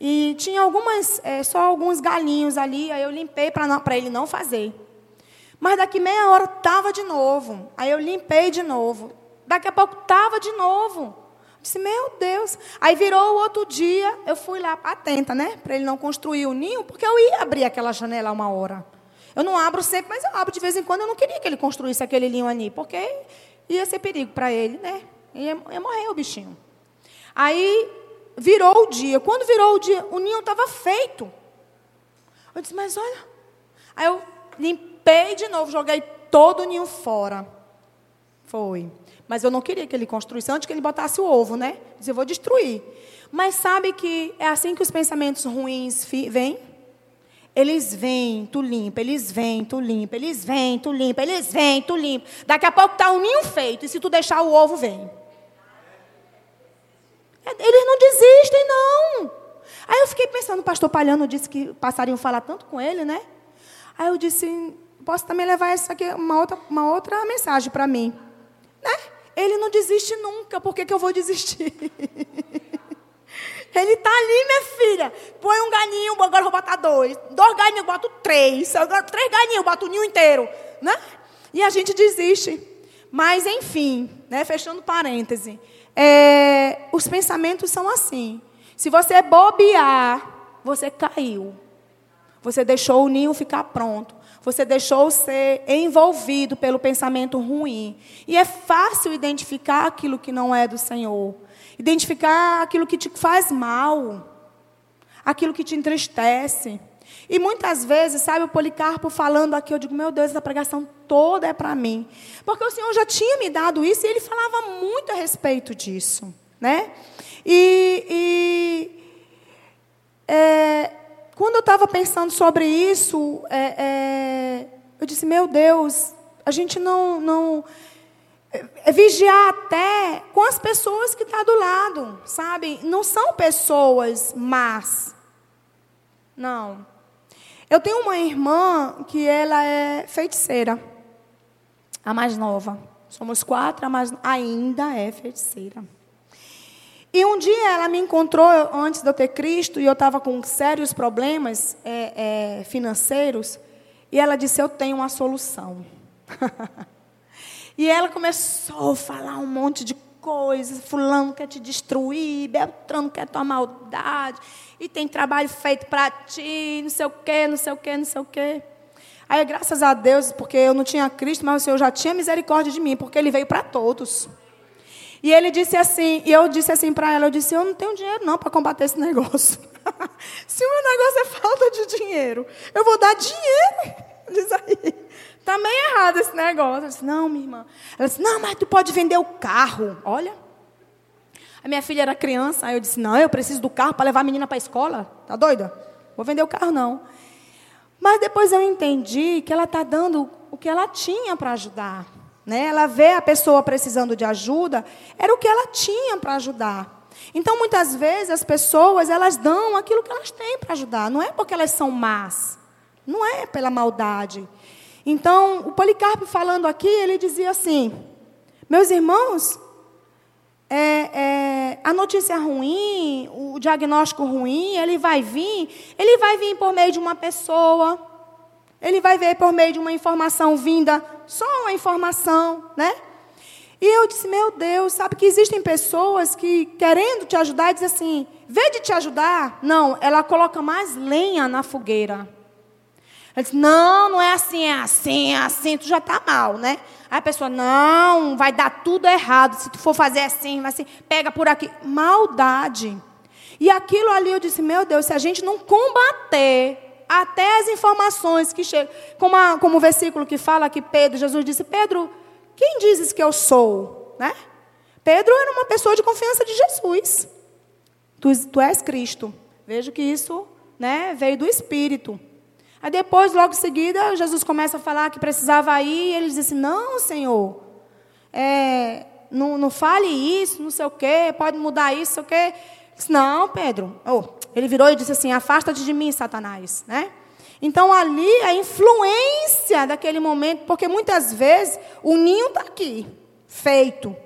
E tinha algumas, é, só alguns galinhos ali, aí eu limpei para ele não fazer. Mas daqui meia hora estava de novo. Aí eu limpei de novo. Daqui a pouco estava de novo. Disse, meu Deus. Aí virou o outro dia, eu fui lá atenta, né? Para ele não construir o ninho, porque eu ia abrir aquela janela uma hora. Eu não abro sempre, mas eu abro de vez em quando. Eu não queria que ele construísse aquele ninho ali, porque ia ser perigo para ele, né? Ia, ia morrer o bichinho. Aí virou o dia. Quando virou o dia, o ninho estava feito. Eu disse, mas olha. Aí eu limpei de novo, joguei todo o ninho fora. Foi. Mas eu não queria que ele construísse antes que ele botasse o ovo, né? Dizia, eu vou destruir. Mas sabe que é assim que os pensamentos ruins vêm? Eles vêm, tu limpa, eles vêm, tu limpa, eles vêm, tu limpa, eles vêm, tu limpa. Daqui a pouco está um ninho feito, e se tu deixar o ovo, vem. Eles não desistem, não. Aí eu fiquei pensando, o pastor Palhano disse que passariam falar tanto com ele, né? Aí eu disse, posso também levar isso aqui, uma outra, uma outra mensagem para mim. Né? Ele não desiste nunca, por que, que eu vou desistir? Ele está ali, minha filha. Põe um galinho, agora eu vou botar dois. Dois galinhos, eu boto três. Agora, três galinhos, eu boto o ninho inteiro. Né? E a gente desiste. Mas, enfim, né, fechando parêntese. É, os pensamentos são assim. Se você bobear, você caiu. Você deixou o ninho ficar pronto. Você deixou ser envolvido pelo pensamento ruim. E é fácil identificar aquilo que não é do Senhor. Identificar aquilo que te faz mal. Aquilo que te entristece. E muitas vezes, sabe, o Policarpo falando aqui, eu digo, meu Deus, essa pregação toda é para mim. Porque o Senhor já tinha me dado isso e ele falava muito a respeito disso. Né? E, e é, quando eu estava pensando sobre isso, é, é, eu disse, meu Deus, a gente não, não é vigiar até com as pessoas que estão tá do lado, sabe? Não são pessoas más. Não. Eu tenho uma irmã que ela é feiticeira, a mais nova. Somos quatro, a mais ainda é feiticeira. E um dia ela me encontrou antes de eu ter Cristo e eu estava com sérios problemas é, é, financeiros. E ela disse: Eu tenho uma solução. e ela começou a falar um monte de coisas. Fulano quer te destruir, Beltrano quer tua maldade. E tem trabalho feito para ti, não sei o quê, não sei o quê, não sei o quê. Aí, graças a Deus, porque eu não tinha Cristo, mas o Senhor já tinha misericórdia de mim, porque Ele veio para todos. E ele disse assim, e eu disse assim para ela, eu disse, eu não tenho dinheiro não para combater esse negócio. Se o meu negócio é falta de dinheiro, eu vou dar dinheiro. Diz aí. Está meio errado esse negócio. Eu disse, não, minha irmã. Ela disse, não, mas tu pode vender o carro. Olha. A minha filha era criança, aí eu disse, não, eu preciso do carro para levar a menina para a escola. Tá doida? Vou vender o carro, não. Mas depois eu entendi que ela está dando o que ela tinha para ajudar. Né? Ela vê a pessoa precisando de ajuda, era o que ela tinha para ajudar. Então, muitas vezes, as pessoas, elas dão aquilo que elas têm para ajudar. Não é porque elas são más. Não é pela maldade. Então, o Policarpo falando aqui, ele dizia assim, meus irmãos, é, é, a notícia ruim, o diagnóstico ruim, ele vai vir, ele vai vir por meio de uma pessoa, ele vai ver por meio de uma informação vinda, só uma informação, né? E eu disse, meu Deus, sabe que existem pessoas que, querendo te ajudar, dizem assim, vê de te ajudar. Não, ela coloca mais lenha na fogueira. Ela diz, não, não é assim, é assim, é assim, tu já está mal, né? Aí a pessoa, não, vai dar tudo errado. Se tu for fazer assim, vai assim, pega por aqui. Maldade. E aquilo ali eu disse, meu Deus, se a gente não combater até as informações que chegam. Como, a, como o versículo que fala que Pedro, Jesus disse, Pedro, quem dizes que eu sou? Né? Pedro era uma pessoa de confiança de Jesus. Tu, tu és Cristo. Vejo que isso né, veio do Espírito. Aí depois, logo em seguida, Jesus começa a falar que precisava ir, e ele disse, não, Senhor, é, não, não fale isso, não sei o quê, pode mudar isso, não sei o quê. Disse, não, Pedro. Oh, ele virou e disse assim: Afasta-te de mim, Satanás. Né? Então, ali, a influência daquele momento, porque muitas vezes o ninho está aqui, feito,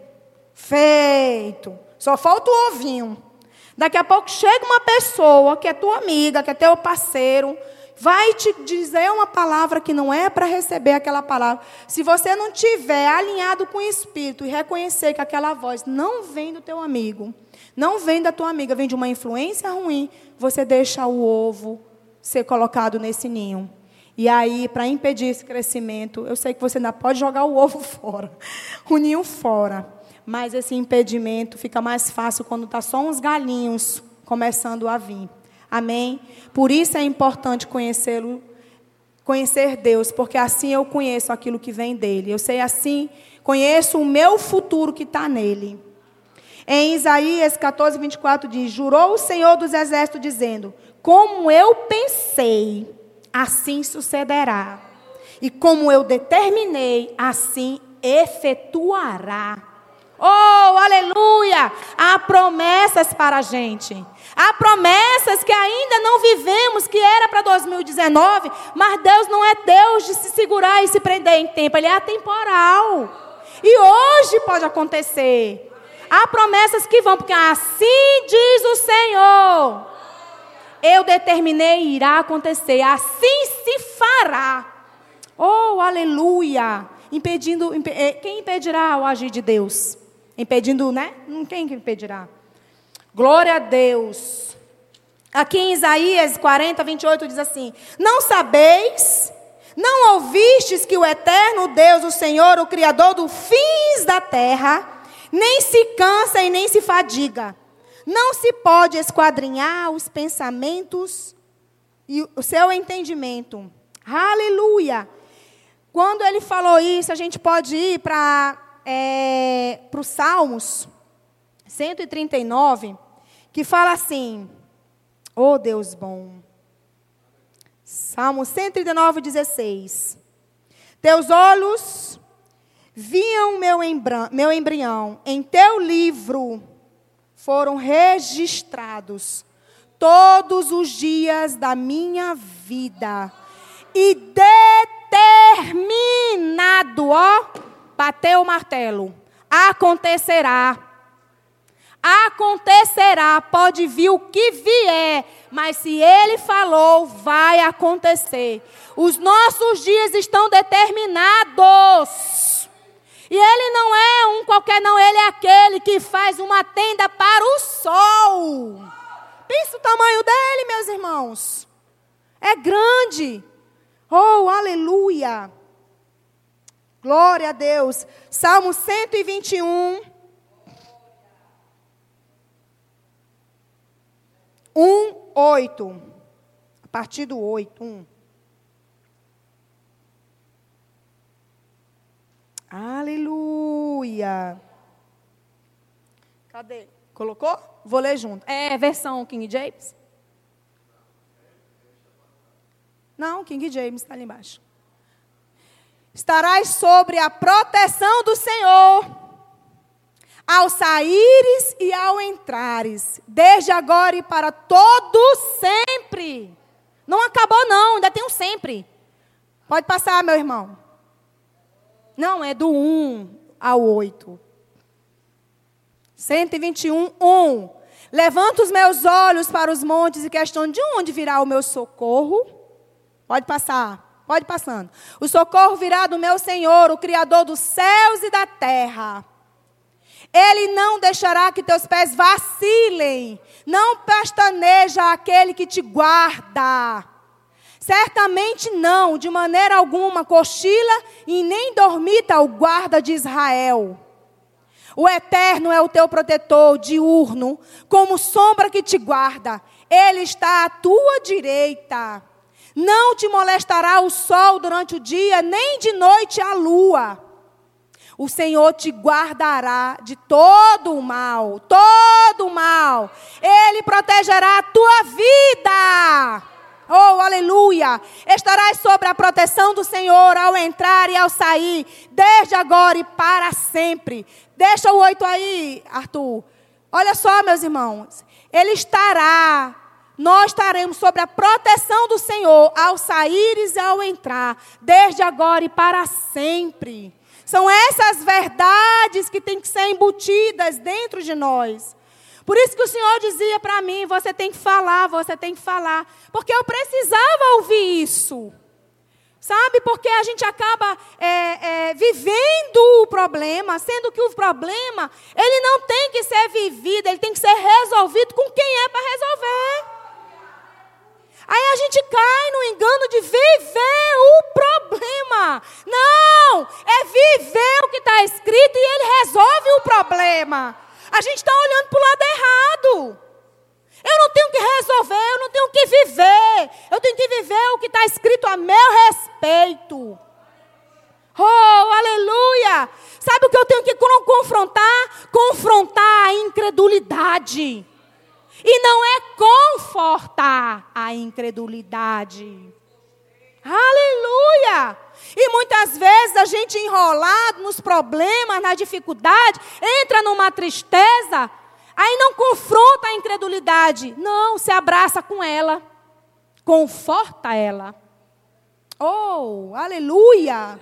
feito. Só falta o ovinho. Daqui a pouco chega uma pessoa que é tua amiga, que é teu parceiro, vai te dizer uma palavra que não é para receber aquela palavra. Se você não tiver alinhado com o Espírito e reconhecer que aquela voz não vem do teu amigo, não vem da tua amiga, vem de uma influência ruim, você deixa o ovo ser colocado nesse ninho. E aí, para impedir esse crescimento, eu sei que você ainda pode jogar o ovo fora, o ninho fora. Mas esse impedimento fica mais fácil quando está só uns galinhos começando a vir. Amém? Por isso é importante conhecê-lo, conhecer Deus, porque assim eu conheço aquilo que vem dele. Eu sei assim, conheço o meu futuro que está nele. Em Isaías 14, 24 diz: Jurou o Senhor dos Exércitos, dizendo: Como eu pensei, assim sucederá. E como eu determinei, assim efetuará. Oh, aleluia! Há promessas para a gente. Há promessas que ainda não vivemos, que era para 2019, mas Deus não é Deus de se segurar e se prender em tempo, Ele é atemporal. E hoje pode acontecer. Há promessas que vão, porque assim diz o Senhor. Eu determinei irá acontecer, assim se fará. Oh, aleluia! Impedindo, eh, quem impedirá o agir de Deus? Impedindo, né? Quem que impedirá? Glória a Deus. Aqui em Isaías 40, 28 diz assim: Não sabeis, não ouvistes que o eterno Deus, o Senhor, o Criador dos fins da terra, nem se cansa e nem se fadiga. Não se pode esquadrinhar os pensamentos e o seu entendimento. Aleluia! Quando ele falou isso, a gente pode ir para é, os Salmos 139, que fala assim: Oh Deus bom. Salmo 139, 16. Teus olhos viam meu, meu embrião, em teu livro foram registrados todos os dias da minha vida e determinado, ó, bateu o martelo, acontecerá. Acontecerá, pode vir o que vier, mas se ele falou, vai acontecer. Os nossos dias estão determinados. E ele não é um qualquer, não, ele é aquele que faz uma tenda para o sol. Pensa o tamanho dele, meus irmãos. É grande. Oh, aleluia! Glória a Deus. Salmo 121. 1, 8. A partir do 8, 1. Aleluia. Cadê? Colocou? Vou ler junto. É versão King James? Não, King James está ali embaixo. Estarás sobre a proteção do Senhor, ao saíres e ao entrares, desde agora e para todo sempre. Não acabou, não, ainda tem um sempre. Pode passar, meu irmão. Não, é do 1 ao 8. 121, 1. Levanto os meus olhos para os montes e questiono de onde virá o meu socorro. Pode passar, pode passando. O socorro virá do meu Senhor, o Criador dos céus e da terra. Ele não deixará que teus pés vacilem. Não pestaneja aquele que te guarda. Certamente não, de maneira alguma, cochila e nem dormita o guarda de Israel. O Eterno é o teu protetor diurno, como sombra que te guarda. Ele está à tua direita. Não te molestará o sol durante o dia, nem de noite a lua. O Senhor te guardará de todo o mal, todo o mal. Ele protegerá a tua vida. Oh, aleluia! Estarás sobre a proteção do Senhor ao entrar e ao sair, desde agora e para sempre. Deixa o oito aí, Arthur. Olha só, meus irmãos. Ele estará nós estaremos sobre a proteção do Senhor ao saíres e ao entrar, desde agora e para sempre. São essas verdades que têm que ser embutidas dentro de nós. Por isso que o Senhor dizia para mim: você tem que falar, você tem que falar. Porque eu precisava ouvir isso. Sabe? Porque a gente acaba é, é, vivendo o problema, sendo que o problema, ele não tem que ser vivido, ele tem que ser resolvido com quem é para resolver. Aí a gente cai no engano de viver o problema. Não, é viver o que está escrito e ele resolve o problema. A gente está olhando para o lado errado. Eu não tenho que resolver, eu não tenho que viver. Eu tenho que viver o que está escrito a meu respeito. Oh, aleluia! Sabe o que eu tenho que confrontar? Confrontar a incredulidade. E não é confortar a incredulidade. Aleluia! E muitas vezes a gente enrolado nos problemas, na dificuldade, entra numa tristeza, aí não confronta a incredulidade. Não, se abraça com ela. Conforta ela. Oh, aleluia!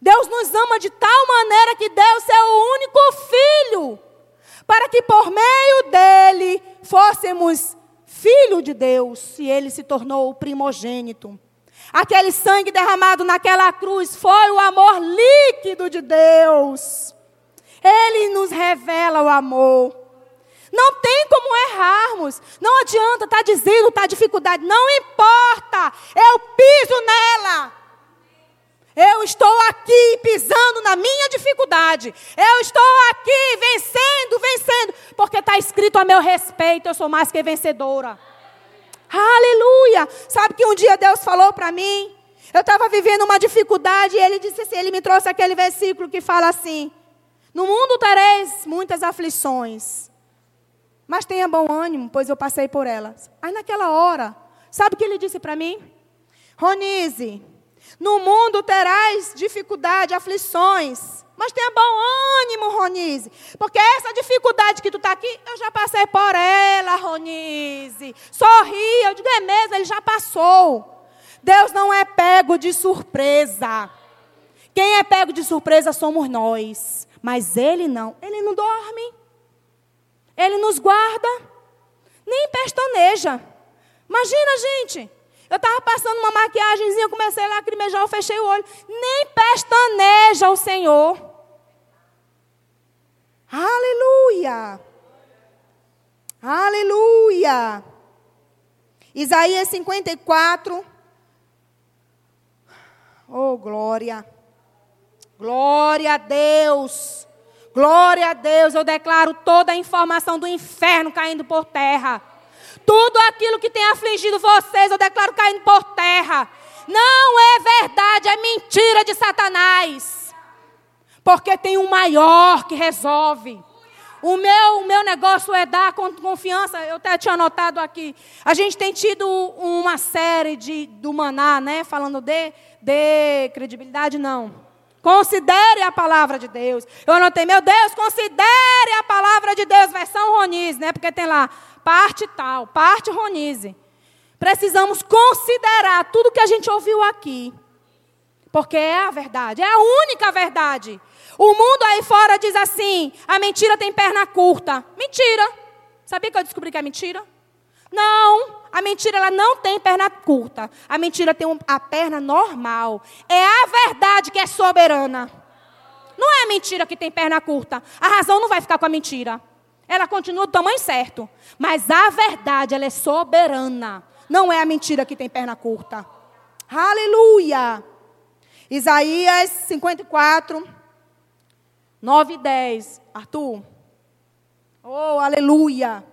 Deus nos ama de tal maneira que deu seu único filho, para que por meio dele fôssemos filho de Deus, e ele se tornou o primogênito. Aquele sangue derramado naquela cruz foi o amor líquido de Deus. Ele nos revela o amor. Não tem como errarmos. Não adianta estar tá dizendo, estar tá dificuldade. Não importa. Eu piso nela. Eu estou aqui pisando na minha dificuldade. Eu estou aqui vencendo, vencendo. Porque está escrito a meu respeito. Eu sou mais que vencedora. Aleluia! Sabe que um dia Deus falou para mim? Eu estava vivendo uma dificuldade e ele disse assim, ele me trouxe aquele versículo que fala assim: No mundo tereis muitas aflições, mas tenha bom ânimo, pois eu passei por elas. Aí naquela hora, sabe o que ele disse para mim? Ronise, no mundo terás dificuldade, aflições, mas tenha bom ânimo, Ronise. Porque essa dificuldade que tu está aqui, eu já passei por ela, Ronise. Sorri, eu digo, é mesmo, ele já passou. Deus não é pego de surpresa. Quem é pego de surpresa somos nós. Mas ele não. Ele não dorme. Ele nos guarda. Nem pestaneja. Imagina, gente. Eu estava passando uma maquiagemzinha, comecei a lacrimejar, eu fechei o olho. Nem pestaneja o Senhor. Aleluia! Aleluia! Isaías 54. Oh, glória! Glória a Deus! Glória a Deus! Eu declaro toda a informação do inferno caindo por terra. Tudo aquilo que tem afligido vocês, eu declaro caindo por terra. Não é verdade, é mentira de Satanás. Porque tem um maior que resolve. O meu, o meu negócio é dar confiança. Eu até tinha anotado aqui. A gente tem tido uma série de, do Maná, né? Falando de, de credibilidade, não. Considere a palavra de Deus. Eu anotei, meu Deus, considere a palavra de Deus, versão Roniz, né? Porque tem lá parte tal, parte Ronise. Precisamos considerar tudo que a gente ouviu aqui. Porque é a verdade, é a única verdade. O mundo aí fora diz assim: a mentira tem perna curta. Mentira. Sabia que eu descobri que é mentira? Não, a mentira ela não tem perna curta. A mentira tem um, a perna normal. É a verdade que é soberana. Não é a mentira que tem perna curta. A razão não vai ficar com a mentira. Ela continua do tamanho certo. Mas a verdade, ela é soberana. Não é a mentira que tem perna curta. Aleluia. Isaías 54, 9 e 10. Arthur. Oh, aleluia.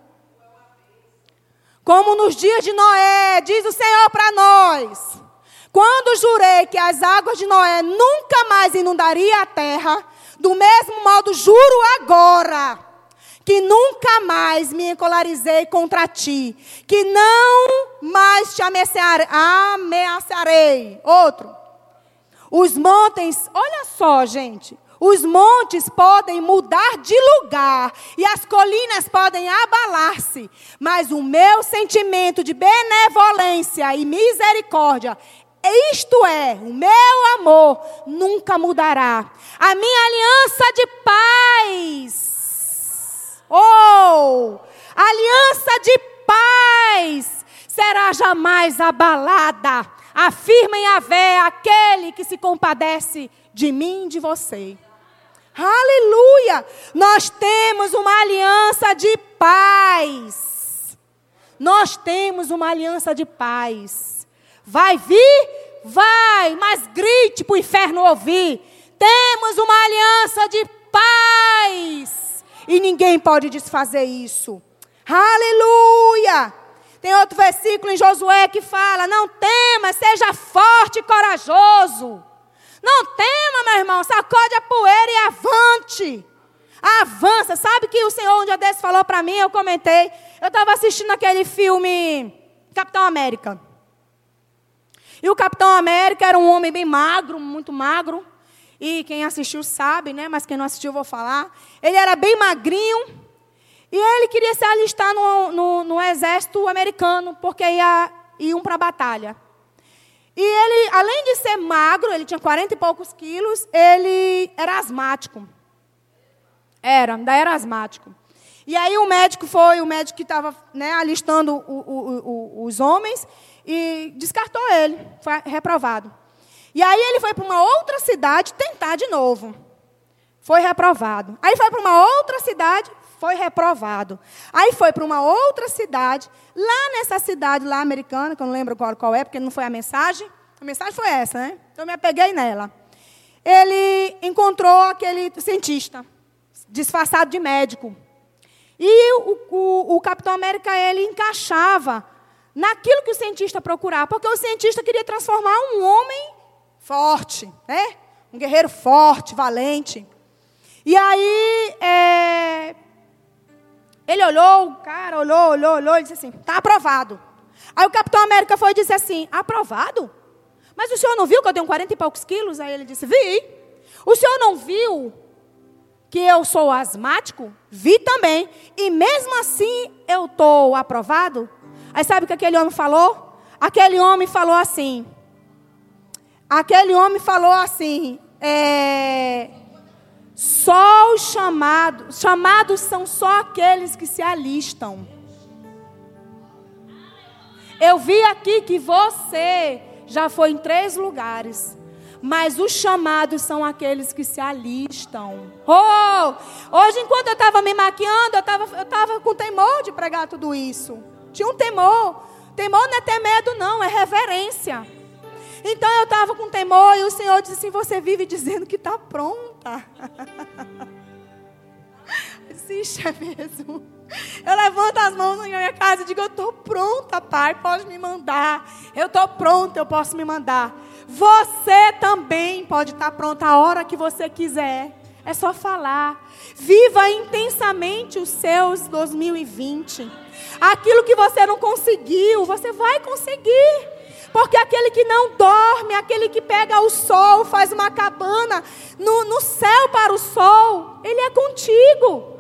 Como nos dias de Noé, diz o Senhor para nós. Quando jurei que as águas de Noé nunca mais inundaria a terra, do mesmo modo juro agora que nunca mais me encolarizei contra ti, que não mais te ameaçarei. Outro. Os montes, olha só, gente. Os montes podem mudar de lugar e as colinas podem abalar-se, mas o meu sentimento de benevolência e misericórdia, isto é, o meu amor, nunca mudará. A minha aliança de paz Oh, aliança de paz será jamais abalada. Afirma em Avé aquele que se compadece de mim e de você. Aleluia! Nós temos uma aliança de paz. Nós temos uma aliança de paz. Vai vir? Vai, mas grite para o inferno ouvir. Temos uma aliança de paz. E ninguém pode desfazer isso. Aleluia! Tem outro versículo em Josué que fala: Não tema, seja forte e corajoso. Não tema, meu irmão, sacode a poeira e avante. Avança. Sabe que o Senhor um dia desse falou para mim, eu comentei. Eu estava assistindo aquele filme Capitão América. E o Capitão América era um homem bem magro, muito magro. E quem assistiu sabe, né? Mas quem não assistiu vou falar. Ele era bem magrinho. E ele queria se alistar no, no, no exército americano, porque ia, iam para a batalha. E ele, além de ser magro, ele tinha 40 e poucos quilos, ele era asmático. Era, ainda era asmático. E aí o médico foi, o médico que estava né, alistando o, o, o, os homens, e descartou ele, foi reprovado. E aí ele foi para uma outra cidade tentar de novo. Foi reprovado. Aí foi para uma outra cidade, foi reprovado. Aí foi para uma outra cidade, lá nessa cidade lá americana, que eu não lembro qual, qual é, porque não foi a mensagem. A mensagem foi essa, né? Então eu me apeguei nela. Ele encontrou aquele cientista, disfarçado de médico. E o, o, o Capitão América, ele encaixava naquilo que o cientista procurava, porque o cientista queria transformar um homem forte, né? Um guerreiro forte, valente. E aí, é, ele olhou, o cara olhou, olhou, olhou, e disse assim: está aprovado. Aí o Capitão América foi e disse assim: aprovado? Mas o senhor não viu que eu tenho 40 e poucos quilos? Aí ele disse: vi. O senhor não viu que eu sou asmático? Vi também. E mesmo assim eu estou aprovado? Aí sabe o que aquele homem falou? Aquele homem falou assim. Aquele homem falou assim. É, só os chamados, chamados são só aqueles que se alistam. Eu vi aqui que você já foi em três lugares. Mas os chamados são aqueles que se alistam. Oh! Hoje, enquanto eu estava me maquiando, eu estava eu tava com temor de pregar tudo isso. Tinha um temor. Temor não é ter medo, não, é reverência. Então eu estava com temor e o Senhor disse assim: Você vive dizendo que está pronta. Existe, é mesmo. Eu levanto as mãos na minha casa e digo: Eu estou pronta, Pai, pode me mandar. Eu estou pronta, eu posso me mandar. Você também pode estar pronta a hora que você quiser. É só falar. Viva intensamente os seus 2020. Aquilo que você não conseguiu, você vai conseguir. Porque aquele que não dorme, aquele que pega o sol, faz uma cabana no, no céu para o sol, ele é contigo.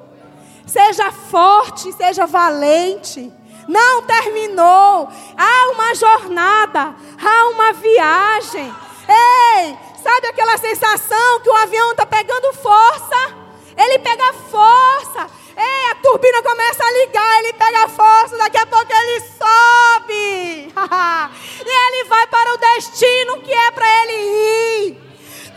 Seja forte, seja valente. Não terminou. Há uma jornada, há uma viagem. Ei, sabe aquela sensação que o avião está pegando força? Ele pega força. Ei, a turbina começa a ligar, ele pega força, daqui a pouco ele sobe. e ele vai para o destino que é para ele ir.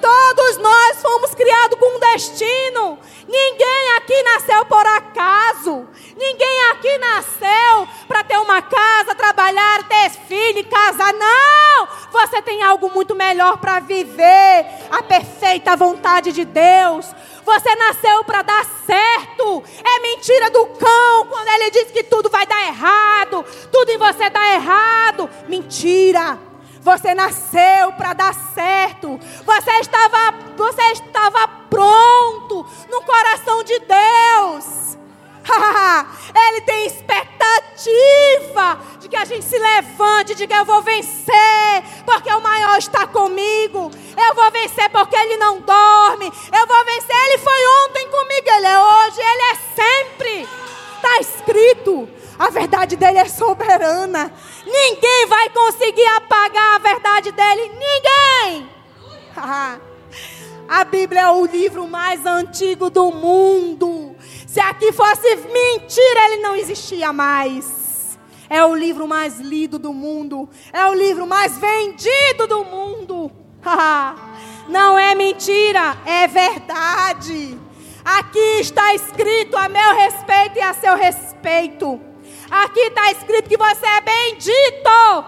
Todos nós fomos criados com um destino. Ninguém aqui nasceu por acaso. Ninguém aqui nasceu para ter uma casa, trabalhar, ter filho casar. Não! Você tem algo muito melhor para viver. A perfeita vontade de Deus. Você nasceu para dar certo. É mentira do cão quando ele diz que tudo vai dar errado. Tudo em você dá errado. Mentira. Você nasceu para dar certo. Você estava, você estava pronto no coração de Deus. Ele tem expectativa de que a gente se levante, que eu vou vencer, porque o maior está comigo. Eu vou vencer porque ele não dorme. Eu vou vencer. Ele foi ontem comigo, ele é hoje, ele é sempre. Está escrito. A verdade dele é soberana. Ninguém vai conseguir apagar a verdade dele. Ninguém. a Bíblia é o livro mais antigo do mundo. Se aqui fosse mentira, ele não existia mais. É o livro mais lido do mundo. É o livro mais vendido do mundo. não é mentira, é verdade. Aqui está escrito a meu respeito e a seu respeito. Aqui está escrito que você é bendito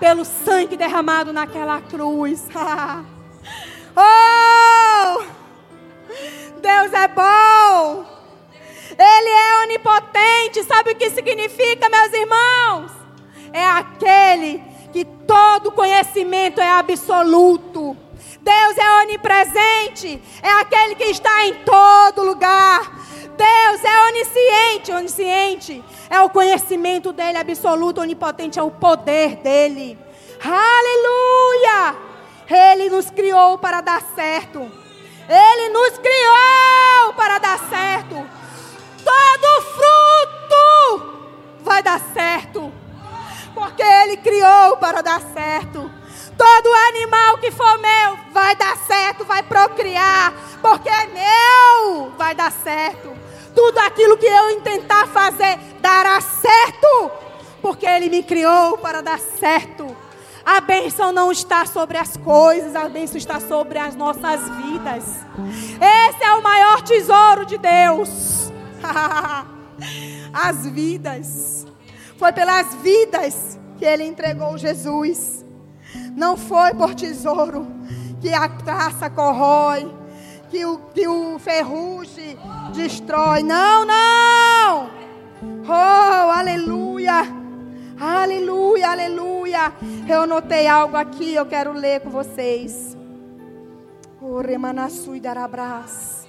pelo sangue derramado naquela cruz. oh! Deus é bom. Ele é onipotente. Sabe o que significa, meus irmãos? É aquele que todo conhecimento é absoluto. Deus é onipresente. É aquele que está em todo lugar. Deus é onisciente, onisciente. É o conhecimento dele absoluto, onipotente, é o poder dele. Aleluia! Ele nos criou para dar certo. Ele nos criou para dar certo. Todo fruto vai dar certo. Porque Ele criou para dar certo. Todo animal que for meu vai dar certo, vai procriar. Porque é meu, vai dar certo. Tudo aquilo que eu intentar fazer dará certo. Porque Ele me criou para dar certo. A bênção não está sobre as coisas, a bênção está sobre as nossas vidas. Esse é o maior tesouro de Deus. as vidas. Foi pelas vidas que ele entregou Jesus. Não foi por tesouro que a traça corrói, que o, que o ferrugem destrói. Não, não. Oh, aleluia. Aleluia, aleluia. Eu notei algo aqui, eu quero ler com vocês. O remanasui darabras.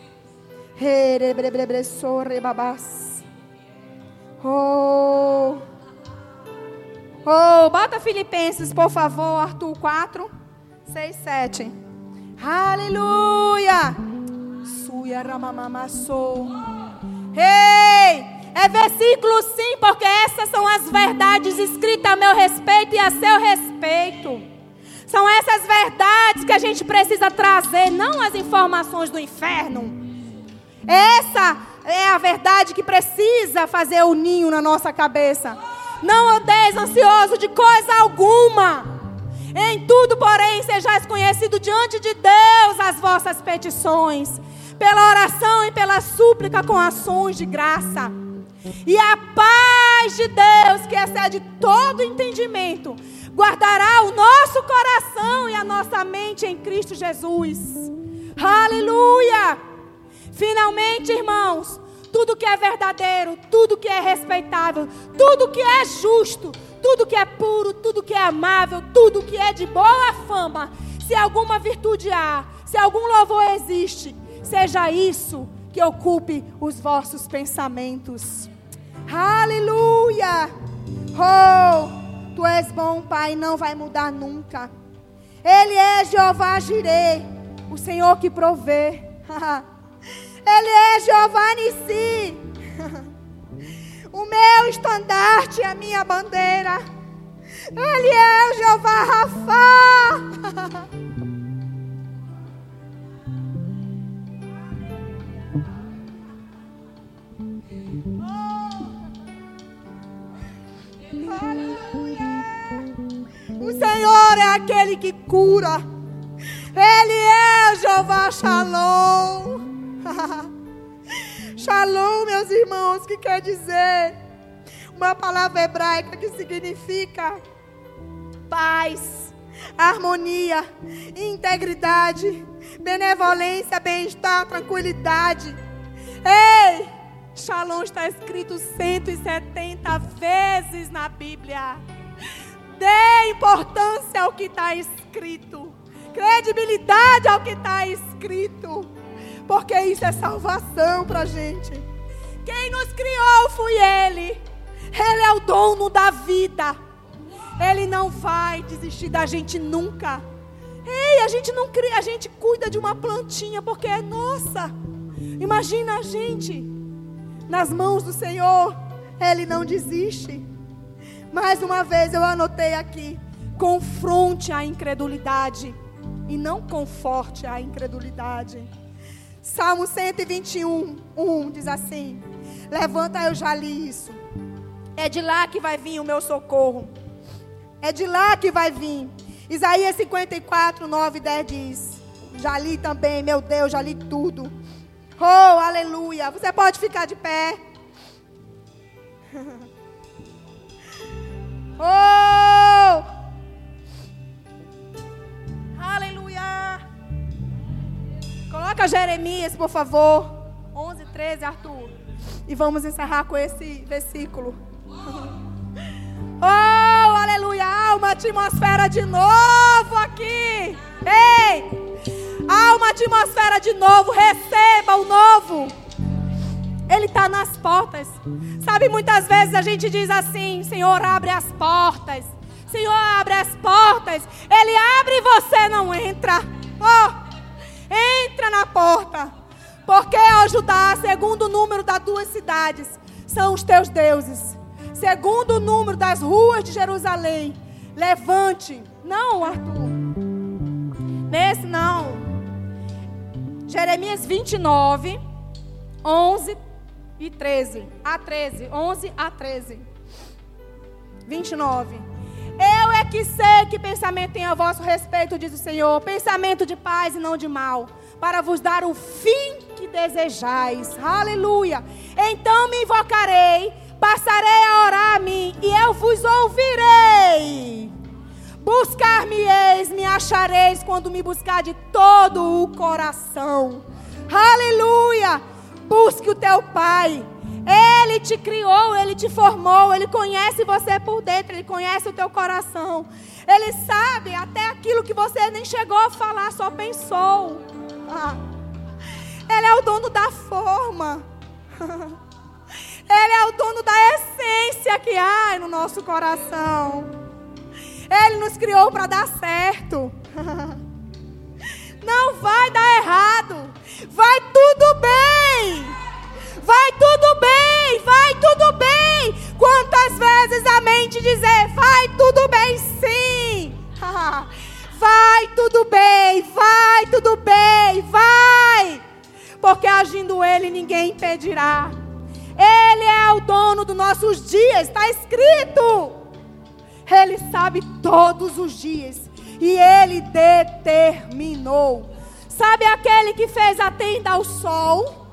rebabás. Oh. Oh, bota Filipenses, por favor, Arthur 4, 6, 7. Aleluia. Suia ramamamassou. Ei! É versículo sim, porque essas são as verdades escritas a meu respeito e a seu respeito. São essas verdades que a gente precisa trazer, não as informações do inferno. Essa é a verdade que precisa fazer o ninho na nossa cabeça. Não odeis ansioso de coisa alguma. Em tudo, porém, sejais conhecido diante de Deus as vossas petições, pela oração e pela súplica com ações de graça. E a paz de Deus, que excede todo entendimento, guardará o nosso coração e a nossa mente em Cristo Jesus. Aleluia! Finalmente, irmãos, tudo que é verdadeiro, tudo que é respeitável, tudo que é justo, tudo que é puro, tudo que é amável, tudo que é de boa fama, se alguma virtude há, se algum louvor existe, seja isso que ocupe os vossos pensamentos. Aleluia! Oh, tu és bom, Pai, não vai mudar nunca. Ele é Jeová Jireh, o Senhor que provê. Ele é Jeová Nissi, o meu estandarte, a minha bandeira. Ele é o Jeová Rafa. Senhor é aquele que cura. Ele é Jeová Shalom. Shalom, meus irmãos, que quer dizer uma palavra hebraica que significa paz, harmonia, integridade, benevolência, bem-estar, tranquilidade. Ei, Shalom está escrito 170 vezes na Bíblia. Dê importância ao que está escrito. Credibilidade ao que está escrito. Porque isso é salvação para a gente. Quem nos criou foi Ele. Ele é o dono da vida. Ele não vai desistir da gente nunca. Ei, a gente não cria, a gente cuida de uma plantinha porque é nossa. Imagina a gente nas mãos do Senhor, Ele não desiste. Mais uma vez eu anotei aqui: confronte a incredulidade e não conforte a incredulidade. Salmo 121, 1 diz assim: Levanta, eu já li isso. É de lá que vai vir o meu socorro. É de lá que vai vir. Isaías 54, 9 e 10 diz: Já li também, meu Deus, já li tudo. Oh, aleluia. Você pode ficar de pé. oh! Aleluia. Coloca Jeremias, por favor. 11, 13, Arthur. E vamos encerrar com esse versículo. Oh, aleluia. Há uma atmosfera de novo aqui. Ei! Há uma atmosfera de novo. Receba o novo. Ele está nas portas. Sabe, muitas vezes a gente diz assim: Senhor, abre as portas. Senhor abre as portas. Ele abre e você não entra. Oh, entra na porta. Porque ao Judá, segundo o número das duas cidades, são os teus deuses. Segundo o número das ruas de Jerusalém, levante. Não, Arthur. Nesse não. Jeremias 29, 11 e 13. A 13. 11 a 13. 29. Eu é que sei que pensamento tem a vosso respeito, diz o Senhor. Pensamento de paz e não de mal. Para vos dar o fim que desejais. Aleluia. Então me invocarei, passarei a orar a mim, e eu vos ouvirei. Buscar-me-eis, me achareis quando me buscar de todo o coração. Aleluia! Busque o teu Pai. Ele te criou, ele te formou, ele conhece você por dentro, ele conhece o teu coração. Ele sabe até aquilo que você nem chegou a falar, só pensou. Ah. Ele é o dono da forma. Ele é o dono da essência que há no nosso coração. Ele nos criou para dar certo. Não vai dar errado. Vai tudo bem. Vai tudo bem. Vai tudo bem. Quantas vezes a mente dizer, vai tudo bem sim. Vai tudo bem. Vai tudo bem. Vai. Porque agindo Ele, ninguém impedirá. Ele é o dono dos nossos dias. Está escrito. Ele sabe todos os dias. E Ele determinou. Sabe aquele que fez a tenda ao sol?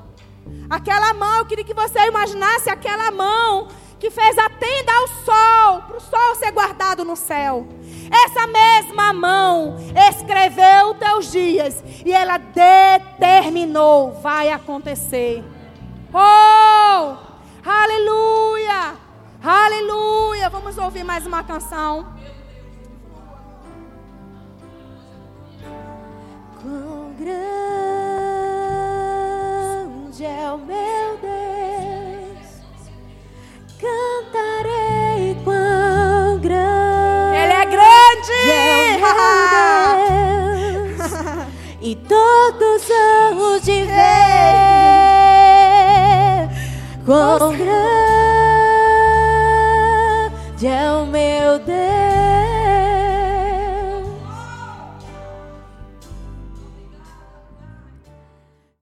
Aquela mão, eu queria que você imaginasse aquela mão que fez a tenda ao sol, para o sol ser guardado no céu. Essa mesma mão escreveu teus dias e ela determinou, vai acontecer. Oh! Aleluia! Aleluia! Vamos ouvir mais uma canção. Grande é o meu Deus, cantarei quão grande. Ele é grande! É o meu Deus, e todos os de ver quão grande é o meu Deus.